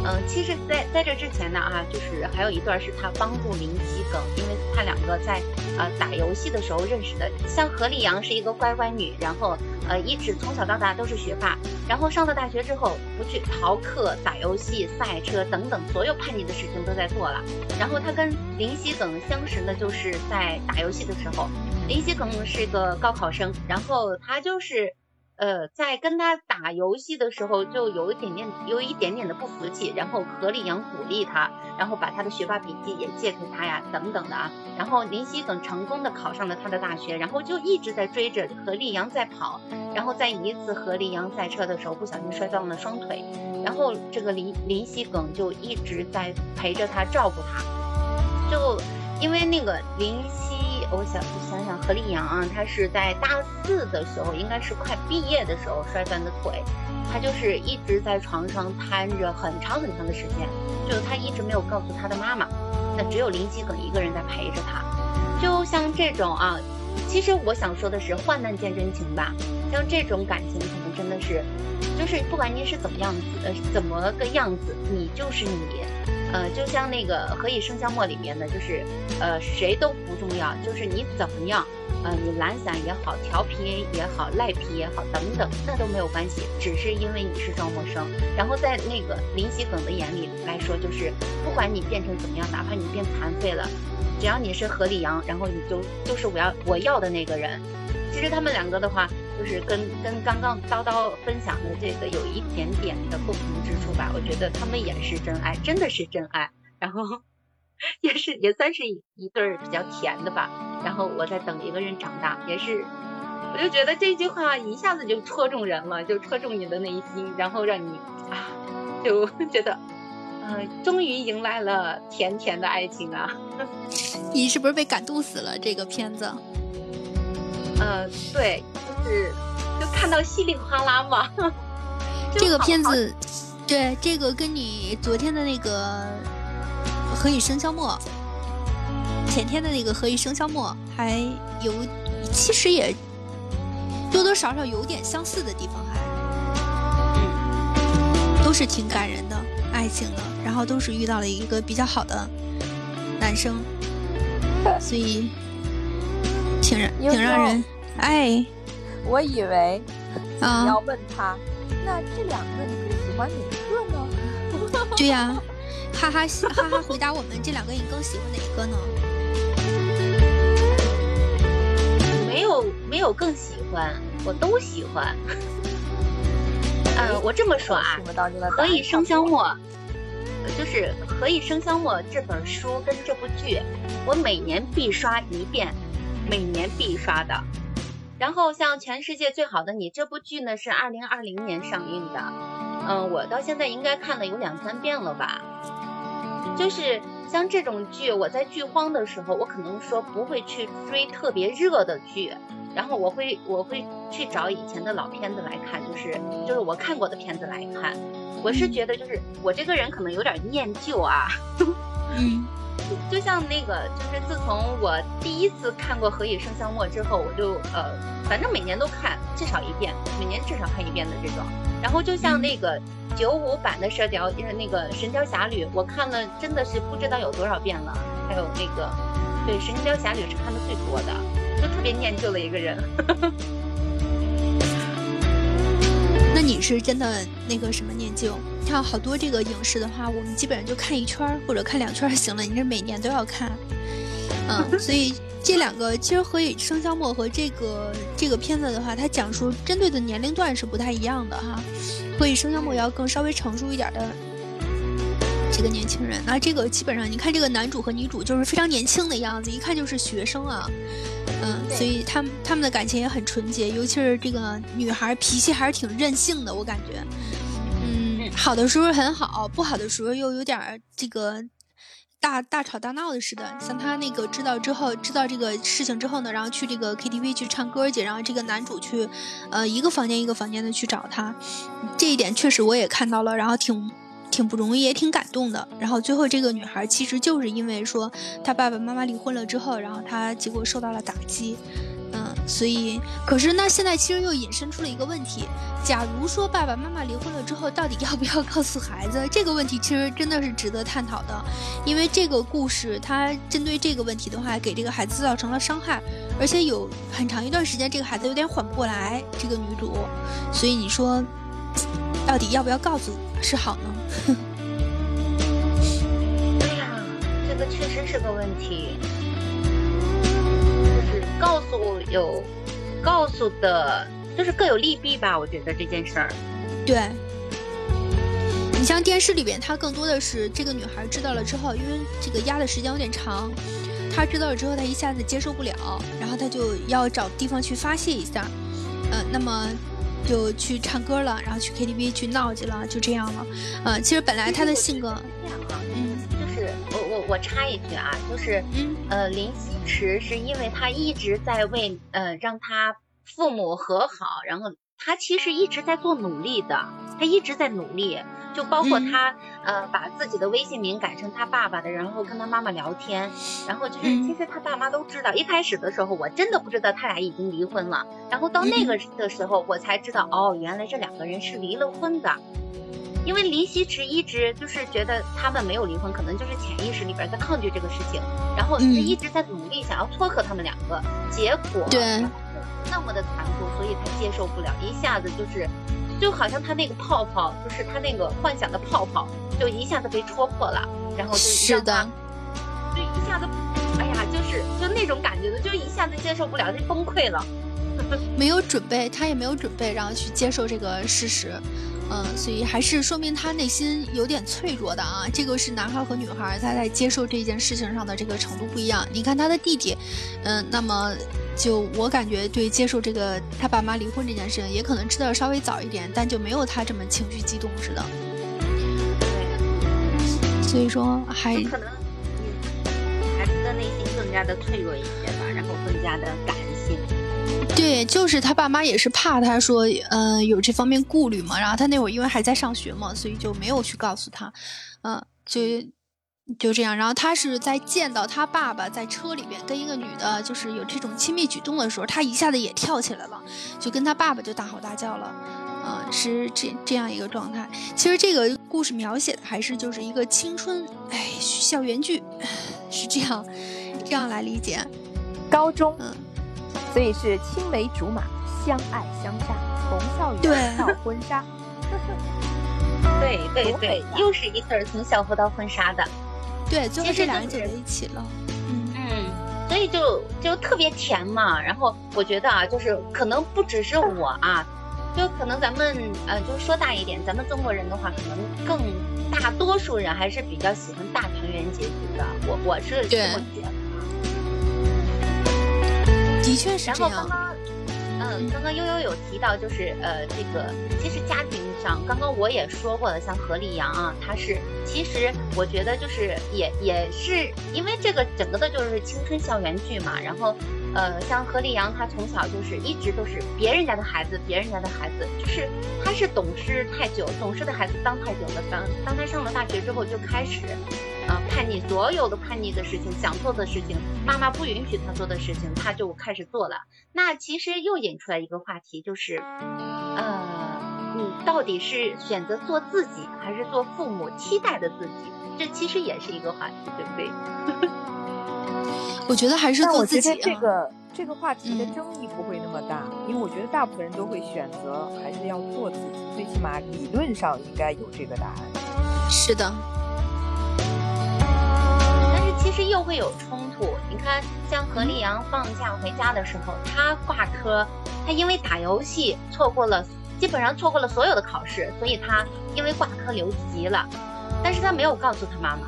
嗯，其实，在在这之前呢，啊，就是还有一段是他帮助林夕梗，因为他两个在呃打游戏的时候认识的。像何丽阳是一个乖乖女，然后呃一直从小到大都是学霸，然后上了大学之后不去逃课、打游戏、赛车等等，所有叛逆的事情都在做了。然后他跟林夕耿相识呢，就是在打游戏的时候，林夕耿是个高考生，然后他就是。呃，在跟他打游戏的时候，就有一点点，有一点点的不服气，然后何立阳鼓励他，然后把他的学霸笔记也借给他呀，等等的啊。然后林夕等成功的考上了他的大学，然后就一直在追着何立阳在跑，然后在一次何立阳赛车的时候不小心摔断了双腿，然后这个林林夕耿就一直在陪着他照顾他，就因为那个林夕。我想想想，何立阳啊，他是在大四的时候，应该是快毕业的时候摔断的腿，他就是一直在床上瘫着很长很长的时间，就他一直没有告诉他的妈妈，那只有林夕梗一个人在陪着他。就像这种啊，其实我想说的是，患难见真情吧。像这种感情，可能真的是，就是不管你是怎么样子，呃，怎么个样子，你就是你。呃，就像那个《何以笙箫默》里面的，就是，呃，谁都不重要，就是你怎么样，呃，你懒散也好，调皮也好，赖皮也好，等等，那都没有关系，只是因为你是赵默笙。然后在那个林夕梗的眼里来说，就是不管你变成怎么样，哪怕你变残废了，只要你是何立阳，然后你就就是我要我要的那个人。其实他们两个的话。就是跟跟刚刚叨叨分享的这个有一点点的不同之处吧，我觉得他们也是真爱，真的是真爱，然后也是也算是一对比较甜的吧。然后我在等一个人长大，也是，我就觉得这句话一下子就戳中人了，就戳中你的内心，然后让你啊，就 觉得，嗯，终于迎来了甜甜的爱情啊！你是不是被感动死了？这个片子？呃，对。就是，就看到稀里哗啦嘛。这个片子，对这个跟你昨天的那个《何以笙箫默》，前天的那个《何以笙箫默》还有，其实也多多少少有点相似的地方，还，都是挺感人的。爱情的，然后都是遇到了一个比较好的男生，所以挺让挺让人哎。我以为你啊要问他，那这两个你更喜欢哪个呢？对呀、哈哈哈哈回答我们这两个你更喜欢哪一个呢？没有没有更喜欢，我都喜欢。呃，我这么说啊，何以笙箫默》呃就是《何以笙箫默》这本书跟这部剧，我每年必刷一遍，每年必刷的。然后像《全世界最好的你》这部剧呢，是二零二零年上映的，嗯、我到现在应该看了有两三遍了吧。就是像这种剧，我在剧荒的时候，我可能说不会去追特别热的剧，然后我会我会去找以前的老片子来看，就是就是我看过的片子来看。我是觉得就是我这个人可能有点念旧啊，嗯就像那个就是自从我第一次看过《何以笙箫默》之后，我就呃反正每年都看至少一遍，每年至少看一遍的这种。然后就像那个九五版的《射雕》呃那个《神雕侠侣》，我看了真的是不知道有多少遍了。还有那个对《神雕侠侣》是看的最多的，就特别念旧的一个人。那你是真的那个什么念旧？像好多这个影视的话，我们基本上就看一圈儿或者看两圈儿行了。你是每年都要看，嗯，所以这两个其实《何以笙箫默》和这个这个片子的话，它讲述针对的年龄段是不太一样的哈。《何以笙箫默》要更稍微成熟一点的这个年轻人，那这个基本上你看这个男主和女主就是非常年轻的样子，一看就是学生啊。嗯，所以他们他们的感情也很纯洁，尤其是这个女孩脾气还是挺任性的，我感觉。好的时候很好，不好的时候又有点这个大大吵大闹的似的。像他那个知道之后，知道这个事情之后呢，然后去这个 KTV 去唱歌去，然后这个男主去，呃，一个房间一个房间的去找他，这一点确实我也看到了，然后挺。挺不容易，也挺感动的。然后最后这个女孩其实就是因为说她爸爸妈妈离婚了之后，然后她结果受到了打击，嗯，所以可是那现在其实又引申出了一个问题：假如说爸爸妈妈离婚了之后，到底要不要告诉孩子？这个问题其实真的是值得探讨的，因为这个故事它针对这个问题的话，给这个孩子造成了伤害，而且有很长一段时间这个孩子有点缓不过来，这个女主，所以你说到底要不要告诉是好呢？哎呀，这个确实是个问题。告诉有告诉的，就是各有利弊吧。我觉得这件事儿，对，你像电视里边，他更多的是这个女孩知道了之后，因为这个压的时间有点长，她知道了之后，她一下子接受不了，然后她就要找地方去发泄一下，呃，那么就去唱歌了，然后去 KTV 去闹去了，就这样了。呃，其实本来她的性格，嗯我插一句啊，就是嗯。呃，林夕驰是因为他一直在为呃让他父母和好，然后他其实一直在做努力的，他一直在努力，就包括嗯。他、呃把自己的微信名改成他爸爸的，然后跟他妈妈聊天，然后就是嗯。其实他爸妈都知道，一开始的时候我真的不知道他俩已经离婚了，然后到那个的时候我才知道，哦，原来这两个人是离了婚的。因为林夕驰一直就是觉得他们没有离婚，可能就是潜意识里边在抗拒这个事情，然后他嗯。一直在努力想要撮合他们两个，结果对那么的残酷，所以他接受不了，一下子就是，就好像他那个泡泡，就是他那个幻想的泡泡，就一下子被戳破了，然后就是让的。他，就一下子，哎呀，就是就那种感觉的，就一下子接受不了，就崩溃了。没有准备，他也没有准备，然后去接受这个事实，嗯，所以还是说明他内心有点脆弱的啊。这个是男孩和女孩他在接受这件事情上的这个程度不一样。你看他的弟弟，嗯，那么就我感觉对接受这个他爸妈离婚这件事情，也可能知道稍微早一点，但就没有他这么情绪激动似的。对，所以说还就可能嗯孩子的内心更加的脆弱一些吧，然后更加的感性。对，就是他爸妈也是怕他说，呃，有这方面顾虑嘛。然后他那会儿因为还在上学嘛，所以就没有去告诉他，嗯、就就这样，然后他是在见到他爸爸在车里边跟一个女的，就是有这种亲密举动的时候，他一下子也跳起来了，就跟他爸爸就大吼大叫了，啊、是这这样一个状态。其实这个故事描写的还是就是一个青春，哎，校园剧，是这样这样来理解。高中，嗯所以是青梅竹马，相爱相杀，从校园到婚纱。对对对又是一对儿从校服到婚纱的，对，就是这俩人走在一起了。嗯，嗯，所以就就特别甜嘛。然后我觉得啊，就是可能不只是我啊，就可能咱们呃，就说大一点，咱们中国人的话，可能更大多数人还是比较喜欢大团圆结局的。我我是这么觉得啊。的确是这样。然后刚刚，嗯，刚刚悠悠有提到，就是呃，这个其实家庭上，刚刚我也说过了，像何立阳啊，他是其实我觉得就是也也是因为这个整个的就是青春校园剧嘛，然后呃，像何立阳他从小就是一直都是别人家的孩子，别人家的孩子，就是他是懂事太久，懂事的孩子当太久了，当当他上了大学之后就开始。呃、叛逆所有的叛逆的事情，想做的事情，妈妈不允许他做的事情，他就开始做了。那其实又引出来一个话题，就是，呃，你到底是选择做自己，还是做父母期待的自己？这其实也是一个话题，对不对？我觉得还是做自己啊。觉得这个这个话题的嗯争议不会那么大，因为我觉得大部分人都会选择还是要做自己，最起码理论上应该有这个答案。是的，但是其实又会有冲突。你看，像何立阳放假回家的时候，他挂科，他因为打游戏错过了，基本上错过了所有的考试，所以他因为挂科留级了。但是他没有告诉他妈妈，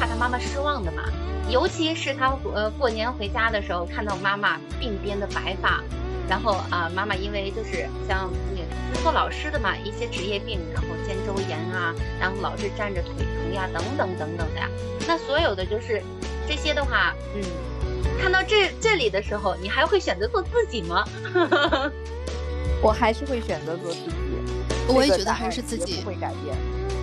怕他妈妈失望的嘛。尤其是他呃过年回家的时候，看到妈妈鬓边的白发，然后啊、妈妈因为就是像那个做老师的嘛，一些职业病，然后肩周炎啊，然后老是站着腿疼呀，等等等等的呀。那所有的就是这些的话，嗯，看到这这里的时候，你还会选择做自己吗？我还是会选择做自己，我也觉得还是自己不。会改变。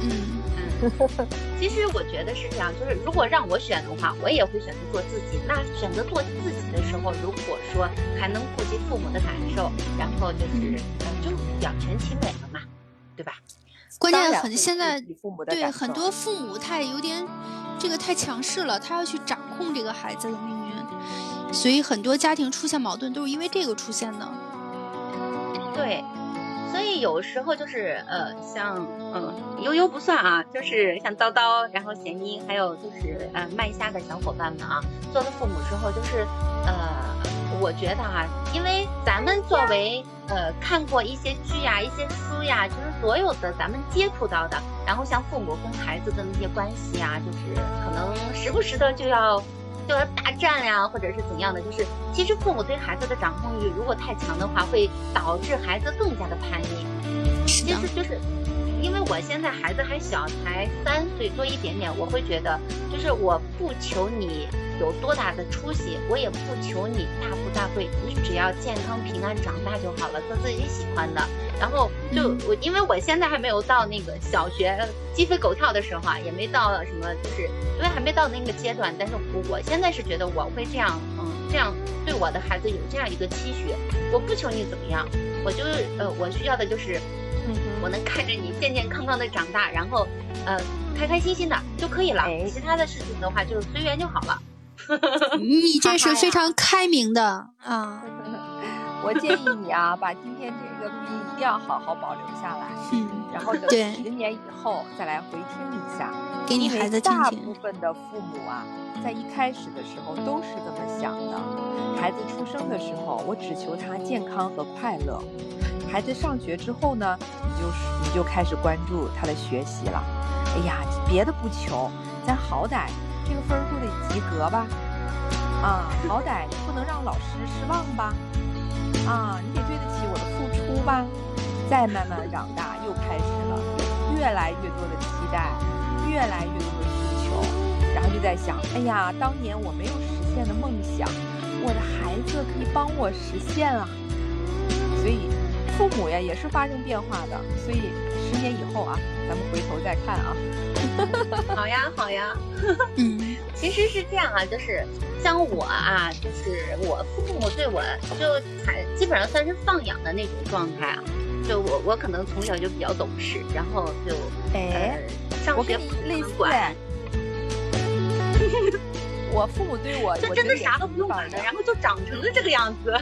嗯，其实我觉得是这样，就是如果让我选的话，我也会选择做自己。那选择做自己的时候，如果说还能顾及父母的感受，然后就是嗯就两全其美了嘛，对吧？关键很现在对很多父母太有点这个太强势了，他要去掌控这个孩子的命运，所以很多家庭出现矛盾都是因为这个出现的。对，所以有时候就是呃，像嗯悠悠不算啊，就是像叨叨，然后贤英，还有就是呃麦夏的小伙伴们啊，做了父母之后，就是呃，我觉得啊，因为咱们作为呃看过一些剧呀、一些书呀，就是所有的咱们接触到的，然后像父母跟孩子的那些关系啊，就是可能时不时的就要。就要大战呀、或者是怎样的，就是其实父母对孩子的掌控欲如果太强的话，会导致孩子更加的叛逆。其实就是因为我现在孩子还小，才三岁多一点点，我会觉得就是我不求你有多大的出息，我也不求你大富大贵，你只要健康平安长大就好了，做自己喜欢的。然后就嗯我，因为我现在还没有到那个小学鸡飞狗跳的时候啊，也没到什么，就是因为还没到那个阶段。但是我我现在是觉得我会这样，嗯，这样对我的孩子有这样一个期许。我不求你怎么样，我就呃，我需要的就是嗯我能看着你健健康康的长大，然后呃开开心心的就可以了。哎其他的事情的话就随缘就好了。你这是非常开明的啊。我建议你啊，把今天这个录音一定要好好保留下来，嗯，然后等十年以后再来回听一下。给你孩子听听大部。分的父母啊，在一开始的时候都是这么想的。孩子出生的时候，我只求他健康和快乐。孩子上学之后呢，你就是你就开始关注他的学习了。哎呀，别的不求，咱好歹这个分儿都得及格吧？啊，好歹不能让老师失望吧？啊，你得对得起我的付出吧？再慢慢长大，又开始了越来越多的期待，越来越多的需求，然后就在想，哎呀，当年我没有实现的梦想，我的孩子可以帮我实现啊。所以，父母呀也是发生变化的，所以十年以后啊，咱们回头再看啊。好呀，好呀。嗯，其实是这样啊，就是像我啊，就是我父母对我就还基本上算是放养的那种状态啊。就我我可能从小就比较懂事，然后就哎呃上学我跟你类似管哎，我父母对我，就真的啥都不用管的，然后就长成了这个样子。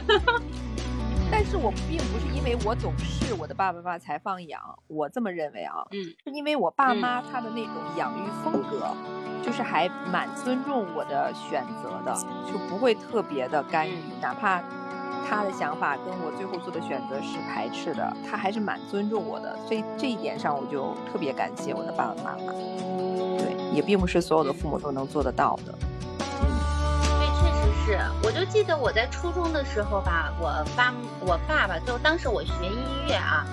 但是我并不是因为我懂事，我的爸爸妈妈才放养，我这么认为啊，嗯，是因为我爸妈他的那种养育风格，就是还蛮尊重我的选择的，就不会特别的干预，哪怕他的想法跟我最后做的选择是排斥的，他还是蛮尊重我的，所以这一点上我就特别感谢我的爸爸妈妈。对，也并不是所有的父母都能做得到的。是。我就记得我在初中的时候吧，我爸我爸爸就当时我学音乐啊，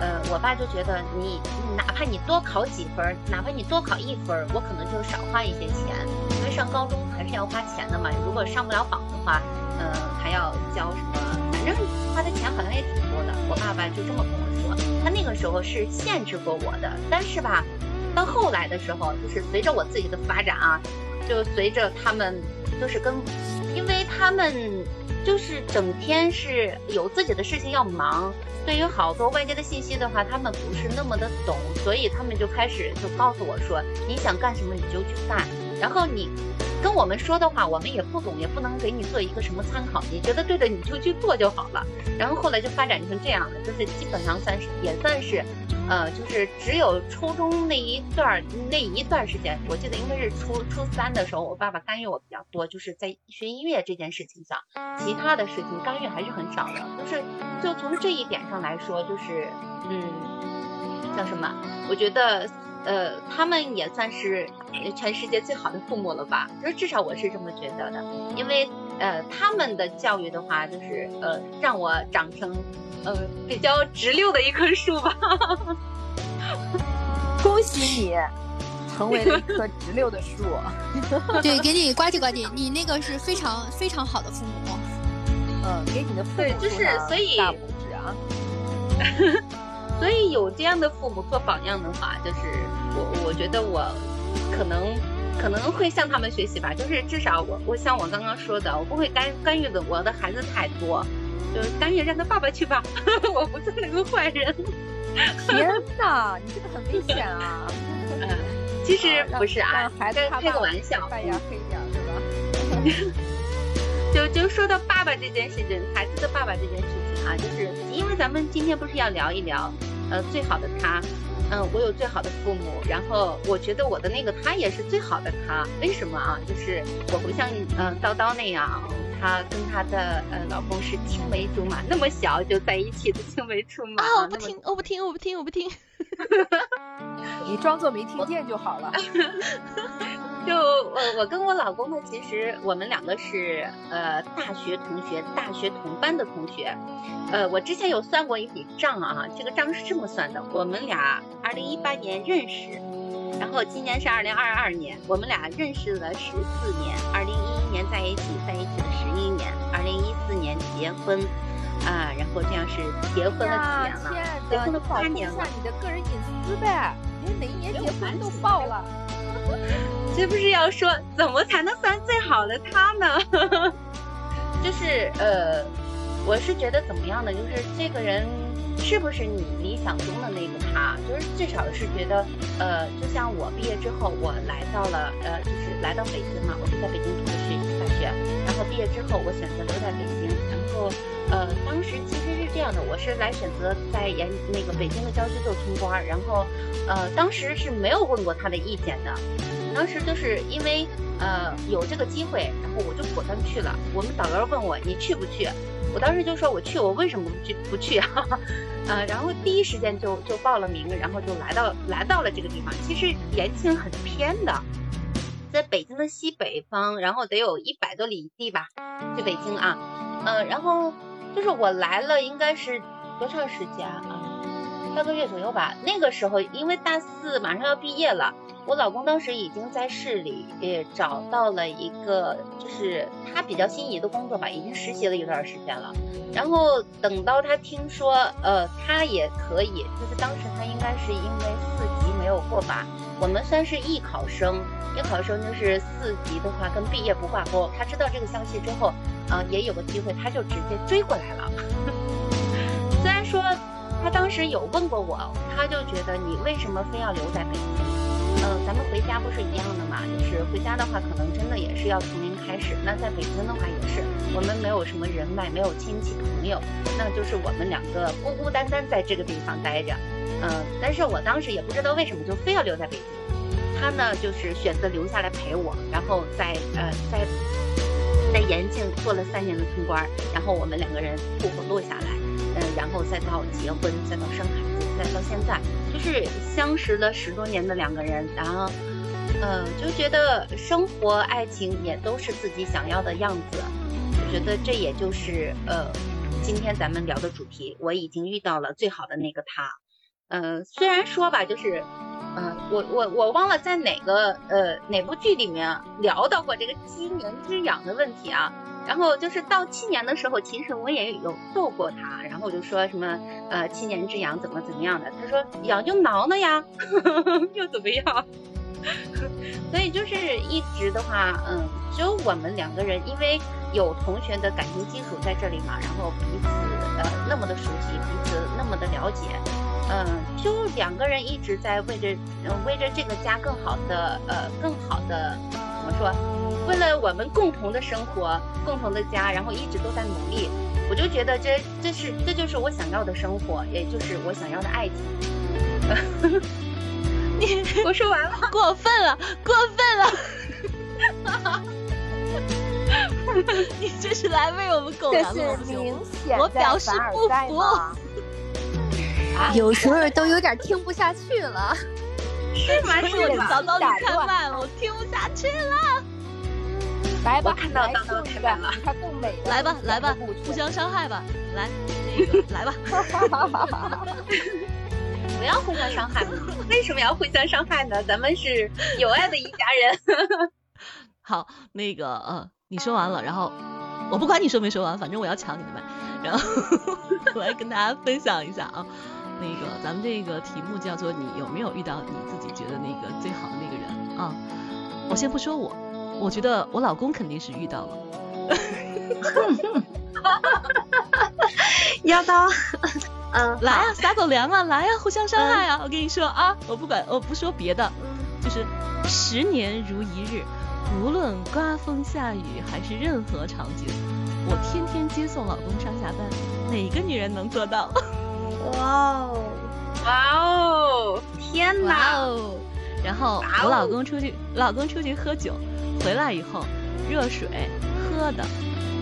呃，我爸就觉得你哪怕你多考几分，哪怕你多考一分，我可能就少花一些钱，因为上高中还是要花钱的嘛。如果上不了榜的话，呃，还要交什么，反正花的钱好像也挺多的。我爸爸就这么跟我说，他那个时候是限制过我的，但是吧，到后来的时候，就是随着我自己的发展啊，就随着他们就是跟，他们就是整天是有自己的事情要忙，对于好多外界的信息的话，他们不是那么的懂，所以他们就开始就告诉我说，你想干什么你就去干，然后你跟我们说的话，我们也不懂，也不能给你做一个什么参考，你觉得对的你就去做就好了。然后后来就发展成这样了，就是基本上算是也算是。呃，就是只有初中那一段那一段时间，我记得应该是初初三的时候，我爸爸干预我比较多，就是在学音乐这件事情上，其他的事情干预还是很少的。就是就从这一点上来说，就是嗯，叫什么？我觉得呃，他们也算是全世界最好的父母了吧？就是至少我是这么觉得的，因为呃，他们的教育的话，就是呃，让我长成。呃，比较直溜的一棵树吧。恭喜你，成为了一棵直溜的树。对，给你呱唧呱唧，你那个是非常非常好的父母。嗯，给你的父母对，就是所以大拇指啊。所以有这样的父母做榜样的话，就是我我觉得我可能可能会向他们学习吧。就是至少我我像我刚刚说的，我不会干干预的我的孩子太多。就干预让他爸爸去吧，我不是那个坏人。天呐，你这个很危险啊！嗯，其实不是啊，让孩子开个玩笑，扮演黑点对吧？就就说到爸爸这件事情，孩子的爸爸这件事情啊，就是因为咱们今天不是要聊一聊，呃，最好的他，嗯，我有最好的父母，然后我觉得我的那个他也是最好的他，为什么啊？就是我不像嗯叨叨那样。她跟她的呃老公是青梅竹马，那么小就在一起的青梅竹马。啊，我不听，我不听，我不听，我不听。你装作没听见就好了。就我我跟我老公呢，其实我们两个是呃大学同学，大学同班的同学。呃，我之前有算过一笔账啊，这个账是这么算的：我们俩二零一八年认识，然后今年是二零二二年，我们俩认识了十四年，二零一一年在一起，在一起了十一年，二零一四年结婚，啊，然后这样是结婚了几年了？结婚了八年了。一下你的个人隐私呗，你哪一年结婚都报了。这不是要说怎么才能算最好的他呢？就是呃，我是觉得怎么样呢？就是这个人是不是你理想中的那个他？就是至少是觉得呃，就像我毕业之后，我来到了呃，就是来到北京嘛，我是在北京读的学大学，然后毕业之后我选择留在北京，呃，当时其实是这样的，我是来选择在研那个北京的郊区做村官，然后呃，当时是没有问过他的意见的。当时就是因为呃有这个机会，然后我就果断去了。我们导员问我你去不去，我当时就说我去，我为什么不去不去啊？呃，然后第一时间就就报了名，然后就来到来到了这个地方。其实延庆很偏的，在北京的西北方，然后得有一百多里地吧，去北京啊。呃，然后就是我来了，应该是多长时间啊？半个月左右吧。那个时候因为大四马上要毕业了。我老公当时已经在市里也找到了一个，就是他比较心仪的工作吧，已经实习了一段时间了。然后等到他听说，呃，他也可以，就是当时他应该是因为四级没有过吧，我们算是艺考生，艺考生就是四级的话跟毕业不挂钩。他知道这个消息之后，啊，也有个机会，他就直接追过来了。虽然说他当时有问过我，他就觉得你为什么非要留在北京？嗯，咱们回家不是一样的嘛？就是回家的话，可能真的也是要从零开始。那在北京的话也是，我们没有什么人脉，没有亲戚朋友，那就是我们两个孤孤单单在这个地方待着。嗯，但是我当时也不知道为什么就非要留在北京。他呢，就是选择留下来陪我，然后在呃在在延庆做了三年的村官，然后我们两个人户口落下来，嗯，然后再到结婚，再到生孩子，再到现在。就是相识了十多年的两个人，然后，呃，就觉得生活、爱情也都是自己想要的样子。我觉得这也就是呃，今天咱们聊的主题。我已经遇到了最好的那个他。呃，虽然说吧，就是，嗯，我我我忘了在哪个呃哪部剧里面聊到过这个七年之痒的问题啊。然后就是到七年的时候，其实我也有逗过他，然后就说什么呃七年之痒怎么怎么样的，他说痒就挠挠呀，又怎么样？所以就是一直的话，嗯，只有我们两个人，因为有同学的感情基础在这里嘛，然后彼此呃那么的熟悉，彼此那么的了解，嗯，就两个人一直在为着为着这个家更好的呃更好的怎么说？为了我们共同的生活、共同的家，然后一直都在努力，我就觉得这这是这就是我想要的生活，也就是我想要的爱情。你 我说完了，过分了，过分了！你这是来为我们狗粮的明显我表示不服。有时候都有点听不下去了。是吗？是我早早你看慢了，我听不下去了。来吧，看到当当开来了，美。来吧，来吧，互相伤害吧，来，那个来吧。不要互相伤害，为什么要互相伤害呢？咱们是有爱的一家人。好，那个呃，你说完了，然后我不管你说没说完，反正我要抢你的麦，然后 我来跟大家分享一下啊，那个咱们这个题目叫做你有没有遇到你自己觉得那个最好的那个人啊？我先不说我。我觉得我老公肯定是遇到了，要刀，嗯，来啊，撒狗粮啊，来啊，互相伤害啊！我跟你说啊，我不管，我不说别的，就是十年如一日，无论刮风下雨还是任何场景，我天天接送老公上下班，哪个女人能做到？哇哦，哇哦，天哪！然后我老公出去，老公出去喝酒。回来以后，热水喝的，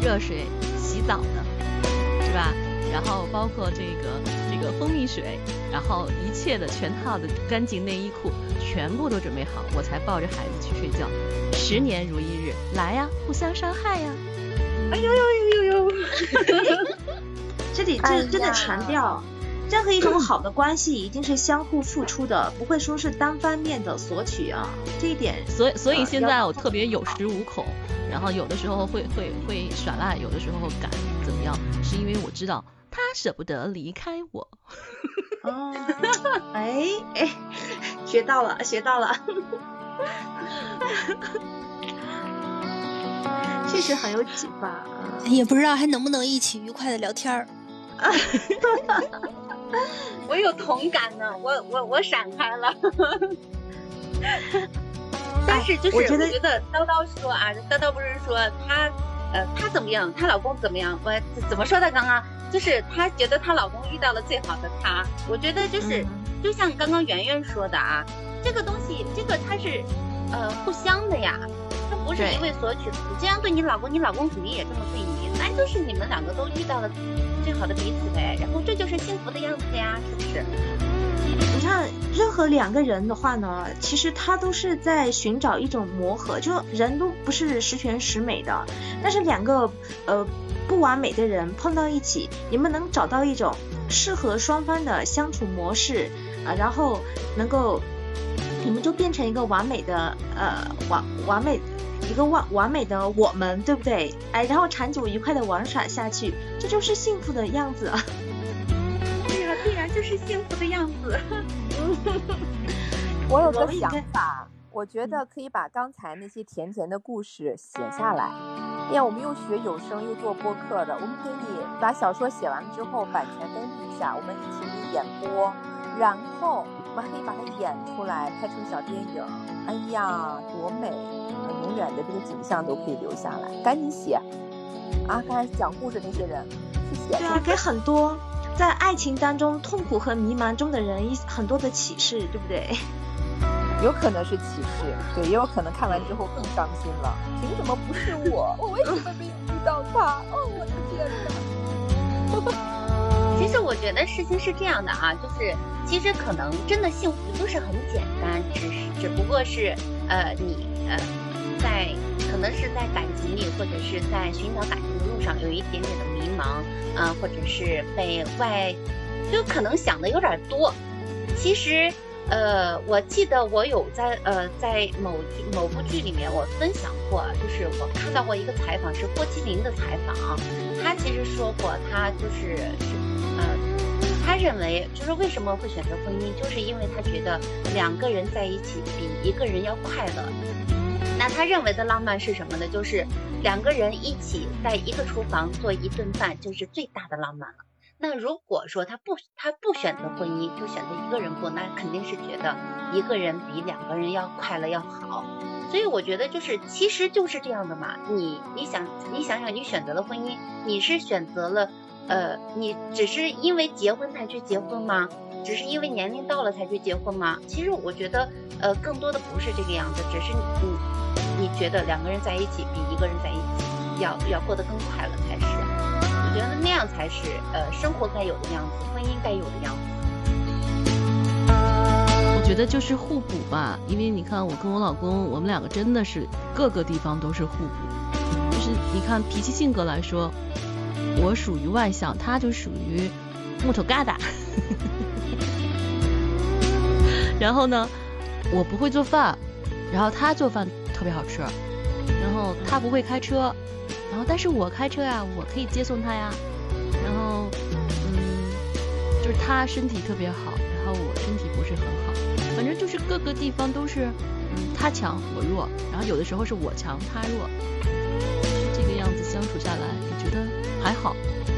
热水洗澡的，是吧？然后包括这个这个蜂蜜水，然后一切的全套的干净内衣裤全部都准备好，我才抱着孩子去睡觉。十年如一日，来呀，互相伤害呀！哎呦呦呦呦呦！这里这真的强调。任何一种好的关系一定是相互付出的，不会说是单方面的索取啊。这一点，所以所以现在我特别有恃无恐，然后有的时候会会会耍赖，有的时候敢怎么样，是因为我知道他舍不得离开我。哦，哎哎，学到了，学到了，确实很有启发。也不知道还能不能一起愉快的聊天儿。我有同感呢，我我我闪开了。但是就是我觉得叨叨说啊，叨叨不是说她呃她怎么样，她老公怎么样？我怎么说的？刚刚就是她觉得她老公遇到了最好的他。我觉得就是就像刚刚圆圆说的啊，这个东西这个它是呃互相的呀，它不是一味索取。你这样对你老公，你老公肯定也这么对你，那就是你们两个都遇到了。最好的彼此呗，然后这就是幸福的样子呀，是不是？你看，任何两个人的话呢，其实他都是在寻找一种磨合，就人都不是十全十美的，但是两个呃不完美的人碰到一起，你们能找到一种适合双方的相处模式啊，然后能够你们就变成一个完美的呃完完美一个完完美的我们，对不对？哎，然后长久愉快的玩耍下去，这就是幸福的样子。对呀，对呀，就是幸福的样子。我有个想法，我觉得可以把刚才那些甜甜的故事写下来。哎呀，我们又学有声又做播客的，我们可以把小说写完之后版权登记一下，我们一起演播，然后我们还可以把它演出来，拍成小电影。哎呀，多美！永远的这个景象都可以留下来。赶紧写啊！刚才讲故事那些人去写。对啊，给很多在爱情当中痛苦和迷茫中的人一很多的启示，对不对？有可能是启示，对，也有可能看完之后更伤心了。凭什么不是我？我为什么没有遇到他？哦，我的天哪！其实我觉得事情是这样的啊，就是其实可能真的幸福就是很简单，只是只不过是呃你呃在可能是在感情里或者是在寻找感情的路上有一点点的迷茫啊，或者是被外就可能想的有点多，其实。呃，我记得我有在呃在某某部剧里面我分享过，就是我看到过一个采访，是郭麒麟的采访，他其实说过，他就是呃，他认为就是为什么会选择婚姻，就是因为他觉得两个人在一起比一个人要快乐。那他认为的浪漫是什么呢？就是两个人一起在一个厨房做一顿饭，就是最大的浪漫了。那如果说他不他不选择婚姻，就选择一个人过，那肯定是觉得一个人比两个人要快乐要好。所以我觉得就是其实就是这样的嘛。你你想你想想，你选择了婚姻，你是选择了呃，你只是因为结婚才去结婚吗？只是因为年龄到了才去结婚吗？其实我觉得呃，更多的不是这个样子，只是你你觉得两个人在一起比一个人在一起要要过得更快乐才是。我觉得那样才是呃生活该有的样子，婚姻该有的样子。我觉得就是互补吧，因为你看我跟我老公，我们两个真的是各个地方都是互补。就是你看脾气性格来说，我属于外向，他就属于木头疙瘩。然后呢，我不会做饭，然后他做饭特别好吃，然后他不会开车。然后，但是我开车呀，我可以接送他呀。然后，嗯，就是他身体特别好，然后我身体不是很好，反正就是各个地方都是，嗯，他强我弱，然后有的时候是我强他弱，是这个样子相处下来，你觉得还好，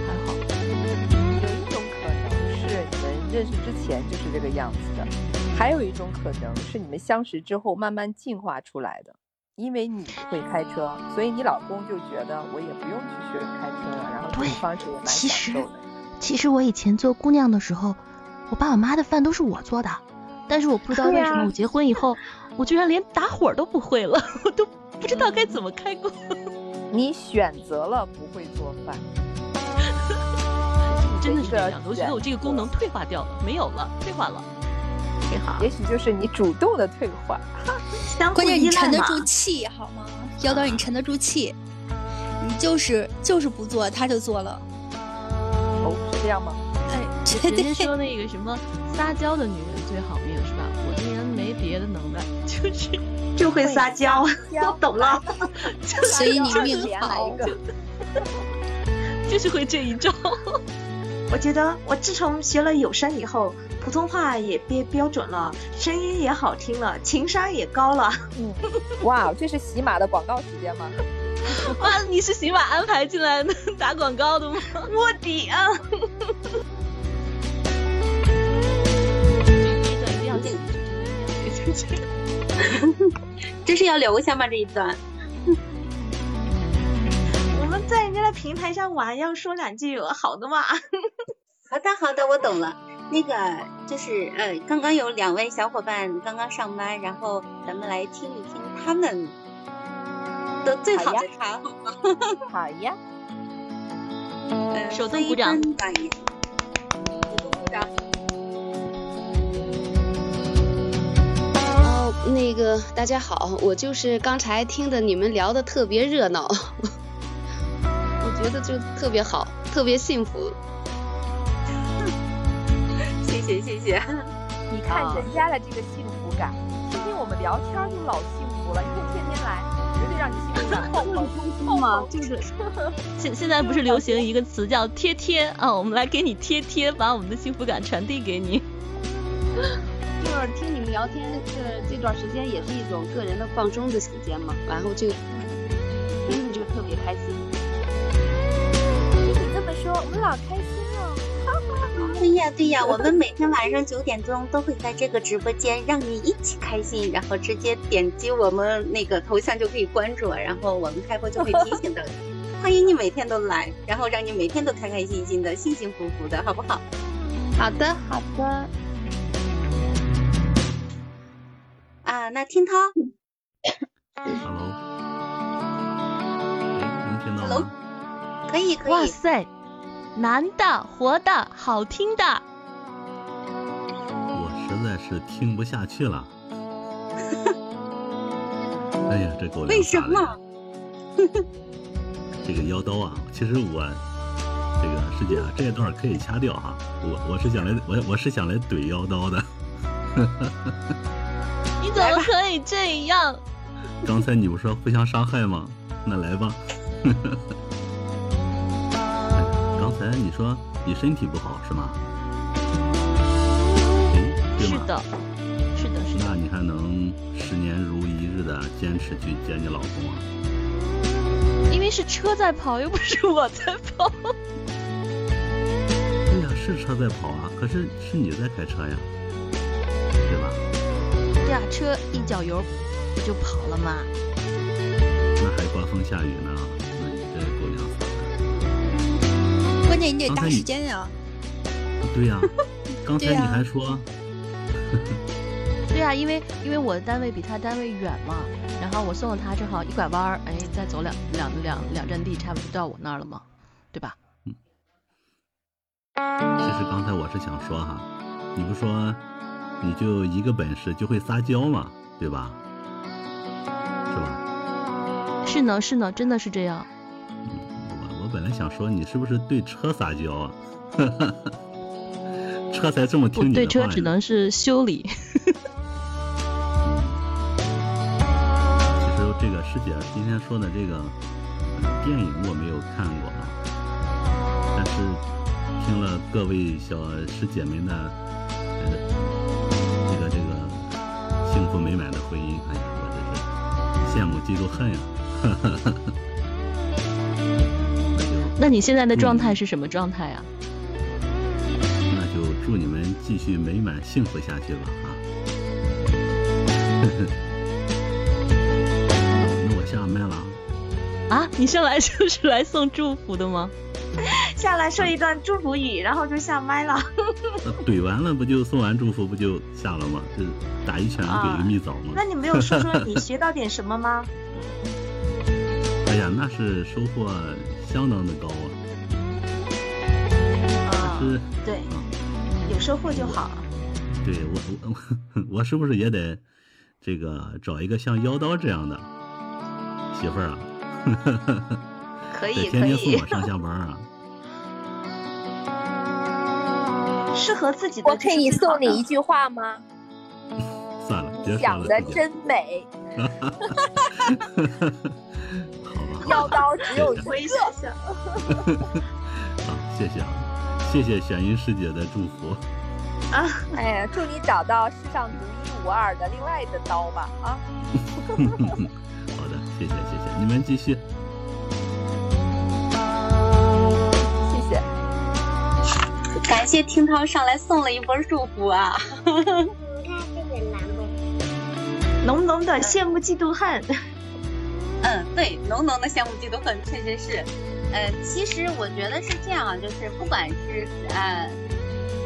还好。有一种可能是你们认识之前就是这个样子的，还有一种可能是你们相识之后慢慢进化出来的。因为你会开车，所以你老公就觉得我也不用去学开车了，然后这种方式也蛮享受的。其实我以前做姑娘的时候，我爸我妈的饭都是我做的，但是我不知道为什么我结婚以后，我居然连打火都不会了，我都不知道该怎么开工。你选择了不会做饭，真的是这样，我觉得我这个功能退化掉了，没有了，退化了。挺好，也许就是你主动的退化，关键你沉得住气好吗？要到，你沉得住气，你就是就是不做，他就做了。哦，是这样吗？哎，人家说那个什么撒娇的女人最好命是吧？我这人没别的能耐，就是就会撒娇。我 懂了，所以你命好，就是会这一招。我觉得我自从学了有声以后。普通话也变标准了，声音也好听了，情商也高了。嗯，哇，这是喜马的广告时间吗？哇，你是喜马安排进来的打广告的吗？卧底啊！这 是要留下吗？这一段？我们在人家的平台上玩，要说两句好的嘛。好的，好的，我懂了。那个就是呃，刚刚有两位小伙伴刚刚上班，然后咱们来听一听他们的最好的茶，好吗？好呀。呃，手动鼓掌。手动鼓掌。那个大家好，我就是刚才听的你们聊的特别热闹，我觉得就特别好，特别幸福。谢谢谢谢，你看人家的这个幸福感，是我们聊天就老幸福了，你可天天来，绝对让你幸福感爆棚。吗？就是 现现在不是流行一个词叫贴贴啊，我们来给你贴贴，把我们的幸福感传递给你。就是听你们聊天，这这段时间也是一种个人的放松的时间嘛，然后就听着就特别开心。听你这么说，我们老开心了。对 呀对呀，我们每天晚上九点钟都会在这个直播间让你一起开心，然后直接点击我们那个头像就可以关注，然后我们开播就会提醒到你。欢迎你每天都来，然后让你每天都开开心心的、幸幸福福的，好不好？好的好的。那听涛。Hello，能听到 Hello 吗？可以可以。哇塞，男的、活的、好听的，我实在是听不下去了。哎呀，这狗为什么！这个腰刀啊，其实我这个师姐啊，这一段可以掐掉哈。我我是想来我我是想来怼腰刀的。你怎么可以这样？刚才你不说互相伤害吗？那来吧。刚才你说你身体不好是吗？哎，对吗？是的，是的，是的。那你还能十年如一日的坚持去见你老公啊？因为是车在跑，又不是我在跑。对呀，是车在跑啊，可是是你在开车呀，对吧？对啊，车一脚油不就跑了吗？那还刮风下雨呢，那你这狗粮撒的。关键你得搭时间呀。对呀、刚才你还说，对啊，因为因为我的单位比他单位远嘛，然后我送了他正好一拐弯儿，哎，再走两两两两站地，差不多到我那儿了嘛，对吧？嗯其实刚才我是想说哈，你不说你就一个本事就会撒娇嘛，对吧？是吧？是呢是呢，真的是这样。嗯，我我本来想说你是不是对车撒娇啊？车才这么听你的对车只能是修理。其实这个师姐今天说的这个、呃电影我没有看过啊，但是听了各位小师姐们的幸福美满的婚姻，哎呀，我真是羡慕嫉妒恨呀、那就那你现在的状态是什么状态啊？那就祝你们继续美满幸福下去吧啊！那我下麦了啊。啊，你上来就 是来送祝福的吗？下来说一段祝福语，然后就下麦了。怼完了不就送完祝福不就下了吗？就打一拳给个蜜枣吗？那你没有说说你学到点什么吗？哎呀，那是收获相当的高啊！啊、是，对，啊，有收获就好。对我我 我是不是也得这个找一个像妖刀这样的媳妇儿啊？可以可以天天送我，上下班啊！适合自己的我可以送你一句话吗？算了，别说了，想的真美，好吧，腰刀只有一个。好，谢谢啊，谢谢玄音师姐的祝福。啊，哎呀，祝你找到世上独一无二的另外的刀吧啊！好的，谢谢谢谢，你们继续。感谢听涛上来送了一波祝福啊！浓浓的羡慕嫉妒恨。嗯，对，浓浓的羡慕嫉妒恨，确实是。呃，其实我觉得是这样啊，就是不管是呃，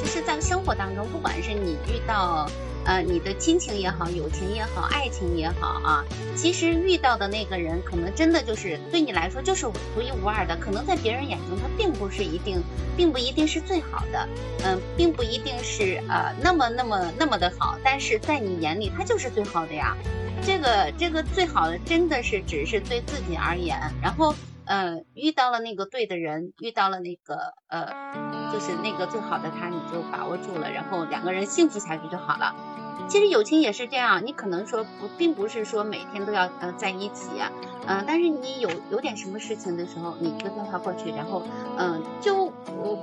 就是在生活当中，不管是你遇到呃你的亲情也好，友情也好，爱情也好啊，其实遇到的那个人，可能真的就是对你来说就是独一无二的，可能在别人眼中他并不是一定，并不一定是最好的，嗯、并不一定是呃那么那么那么的好，但是在你眼里他就是最好的呀。这个这个最好的真的是只是对自己而言，然后呃遇到了那个对的人，遇到了那个呃就是那个最好的他，你就把握住了，然后两个人幸福下去就好了。其实友情也是这样，你可能说不，并不是说每天都要呃在一起，嗯，但是你有有点什么事情的时候，你一个电话过去，然后嗯，就不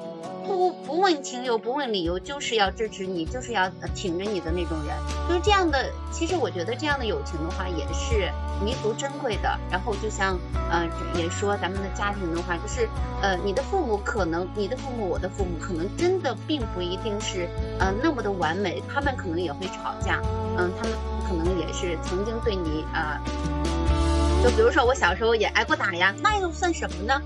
不不问情由，不问理由，就是要支持你，就是要挺着你的那种人，就是这样的。其实我觉得这样的友情的话，也是弥足珍贵的。然后就像呃也说咱们的家庭的话，就是呃你的父母可能，你的父母，我的父母可能真的并不一定是呃那么的完美，他们可能也会吵架，嗯，他们可能也是曾经对你啊。就比如说我小时候也挨过打呀，那又算什么呢？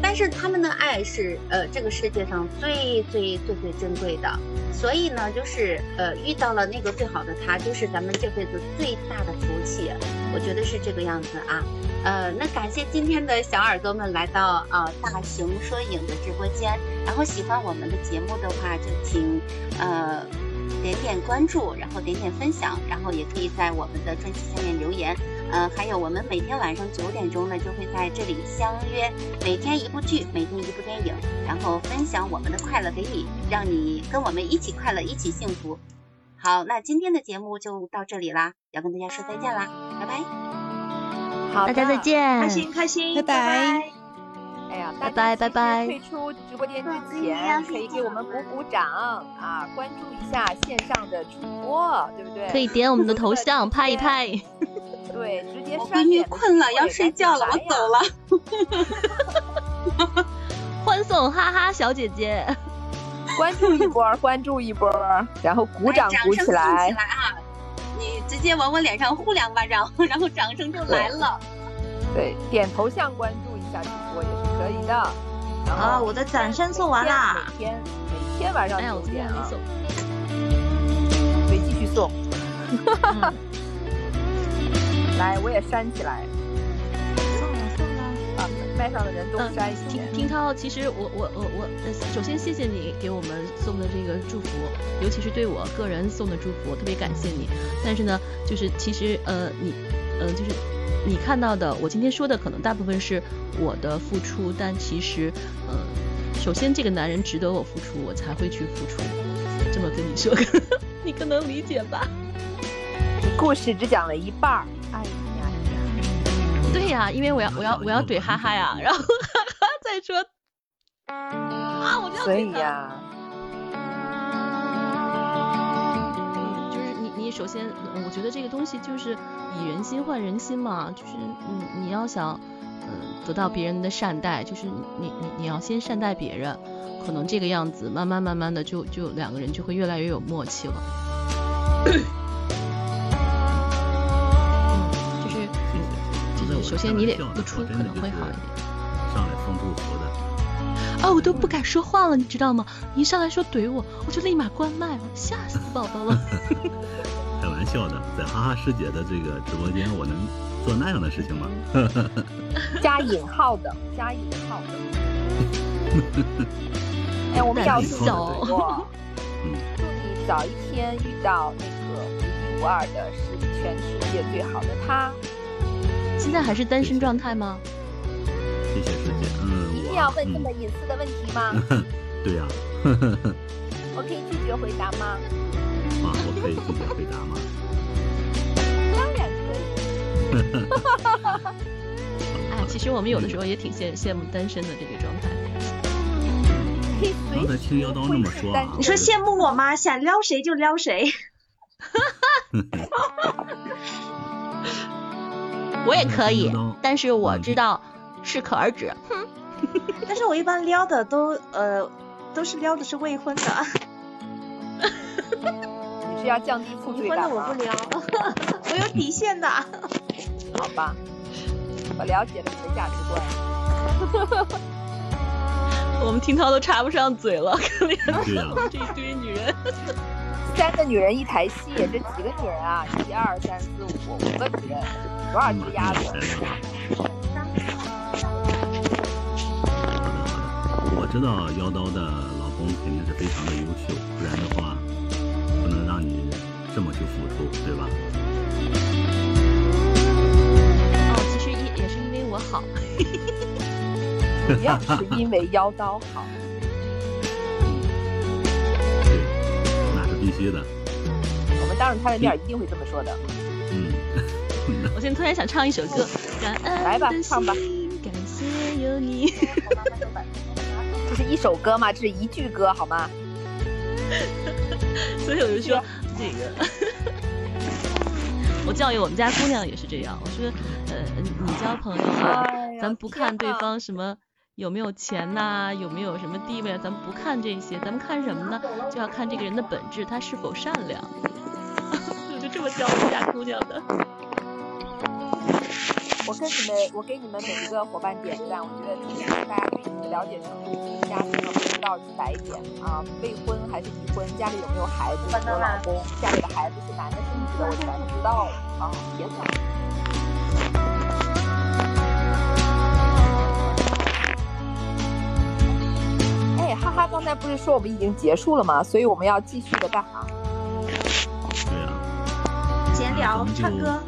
但是他们的爱是呃这个世界上最最最最珍贵的，所以呢，就是呃遇到了那个最好的他，就是咱们这辈子最大的福气，我觉得是这个样子啊。呃，那感谢今天的小耳朵们来到啊大熊说影的直播间，然后喜欢我们的节目的话，就请呃点点关注，然后点点分享，然后也可以在我们的专辑下面留言。嗯，还有我们每天晚上九点钟呢，就会在这里相约，每天一部剧，每天一部电影，然后分享我们的快乐给你，让你跟我们一起快乐，一起幸福。好，那今天的节目就到这里啦，要跟大家说再见啦，拜拜。好，大家再见，开心开心，拜拜。哎呀，拜拜拜拜。退出直播间之前，可以给我们鼓鼓掌啊，关注一下线上的主播，对不对？可以点我们的头像拍一拍。对，直接。我闺女困了，要睡觉了，我走了。欢送哈哈小姐姐，关注一波，关注一波，然后鼓掌鼓起来。起来啊！你直接往我脸上呼两巴掌，然后掌声就来了。对，点头像关注一下主播也是可以的。啊，我的掌声送完啦！每天每天晚上九点啊，对，继续送。来，我也删起来。送了送了啊，麦上的人都删一听听涛，其实我我我我，首先谢谢你给我们送的这个祝福，尤其是对我个人送的祝福，我特别感谢你。但是呢，就是其实呃你呃就是你看到的，我今天说的可能大部分是我的付出，但其实呃首先这个男人值得我付出，我才会去付出。这么跟你说，你可能理解吧？故事只讲了一半儿。哎呀呀！对呀，因为我要我要我要怼哈哈呀，然后哈哈再说啊，我就要所以呀，就是你你首先，我觉得这个东西就是以人心换人心嘛，就是你你要想嗯得到别人的善待，就是你你你要先善待别人，可能这个样子慢慢慢慢的就就两个人就会越来越有默契了。首先你得付出，可能会好一点。上来送祝福的。啊，我都不敢说话了，你知道吗？一上来说怼我，我就立马关麦了，吓死宝宝了。开玩笑的，在哈哈师姐的这个直播间，我能做那样的事情吗？加引号的，加引号的。哎，我们要走。嗯。祝你早一天遇到那个独一无二的，是全世界最好的他。现在还是单身状态吗？谢谢师姐。嗯，一定要问这么隐私的问题吗？对呀。我可以拒绝回答吗？啊，我可以拒绝回答吗？当然可以。哎，其实我们有的时候也挺羡羡慕单身的这个状态。刚才听妖刀那么说，你说羡慕我吗？想撩谁就撩谁。我也可以，但是我知道适可而止。但是我一般撩的都呃都是撩的是未婚的。你是要降低负罪感吗？婚的我不撩，我有底线的。好吧，我了解了你的价值观。我们听涛都插不上嘴了，可怜这一堆女人。三个女人一台戏，这几个女人啊？一二三四五，五个女人，多少只鸭子？好的好的，我知道妖刀的老公肯定是非常的优秀，不然的话不能让你这么去付出，对吧？哦，其实也也是因为我好，主要是因为妖刀好。对，那是必须的。我们当着他的面一定会这么说的。嗯。我现在突然想唱一首歌，感恩来吧，唱吧。感谢有你。这是一首歌吗？这是一句歌好吗？所以我就说这个，我教育我们家姑娘也是这样。我说，呃，你交朋友啊，咱不看对方什么有没有钱呐，有没有什么地位啊，咱们不看这些，咱们看什么呢？就要看这个人的本质，他是否善良。我就这么教我们家姑娘的。我跟你们，我给你们每一个伙伴点赞。我觉得今天大家对你们了解程度，家庭不知道是白点啊，未婚还是已婚，家里有没有孩子，有老公，家里的孩子是男的是女的，我全不知道了啊，别管。哎，哈哈，刚才不是说我们已经结束了吗？所以我们要继续的干嘛？对啊。闲聊，唱歌。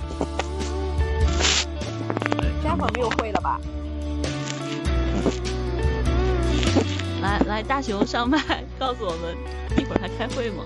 待会儿没有会了吧？来来，大熊上麦，告诉我们一会儿还开会吗？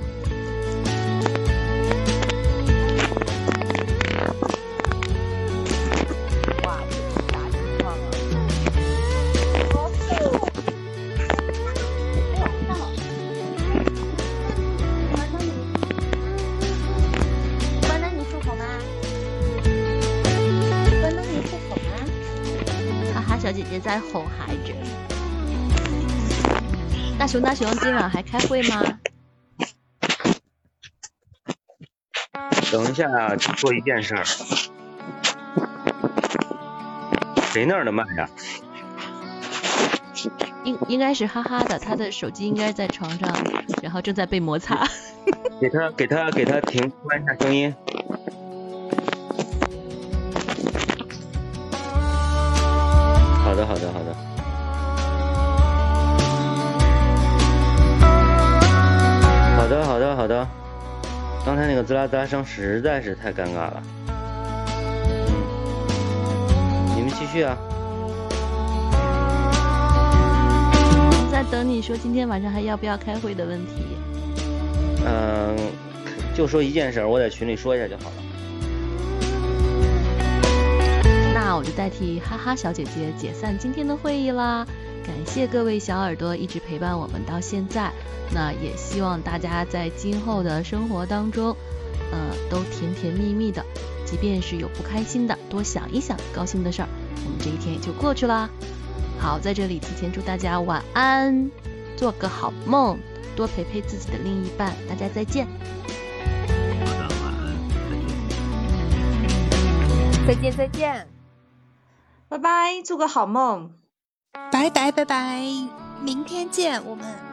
在哄孩子。大熊大熊，今晚还开会吗？等一下啊，做一件事儿。谁那儿的麦呀？应应该是哈哈的，他的手机应该在床上，然后正在被摩擦。给他给他给他停关一下声音。个滋啦滋啦声实在是太尴尬了。嗯，你们继续啊。在等你说今天晚上还要不要开会的问题。嗯，就说一件事，我在群里说一下就好了。那我就代替哈哈小姐姐解散今天的会议啦。感谢各位小耳朵一直陪伴我们到现在，那也希望大家在今后的生活当中，呃，都甜甜蜜蜜的。即便是有不开心的，多想一想高兴的事儿，我们这一天也就过去啦。好，在这里提前祝大家晚安，做个好梦，多陪陪自己的另一半。大家再见。好的，晚安，再见。再见再见。拜拜，做个好梦。拜拜拜拜，明天见，我们。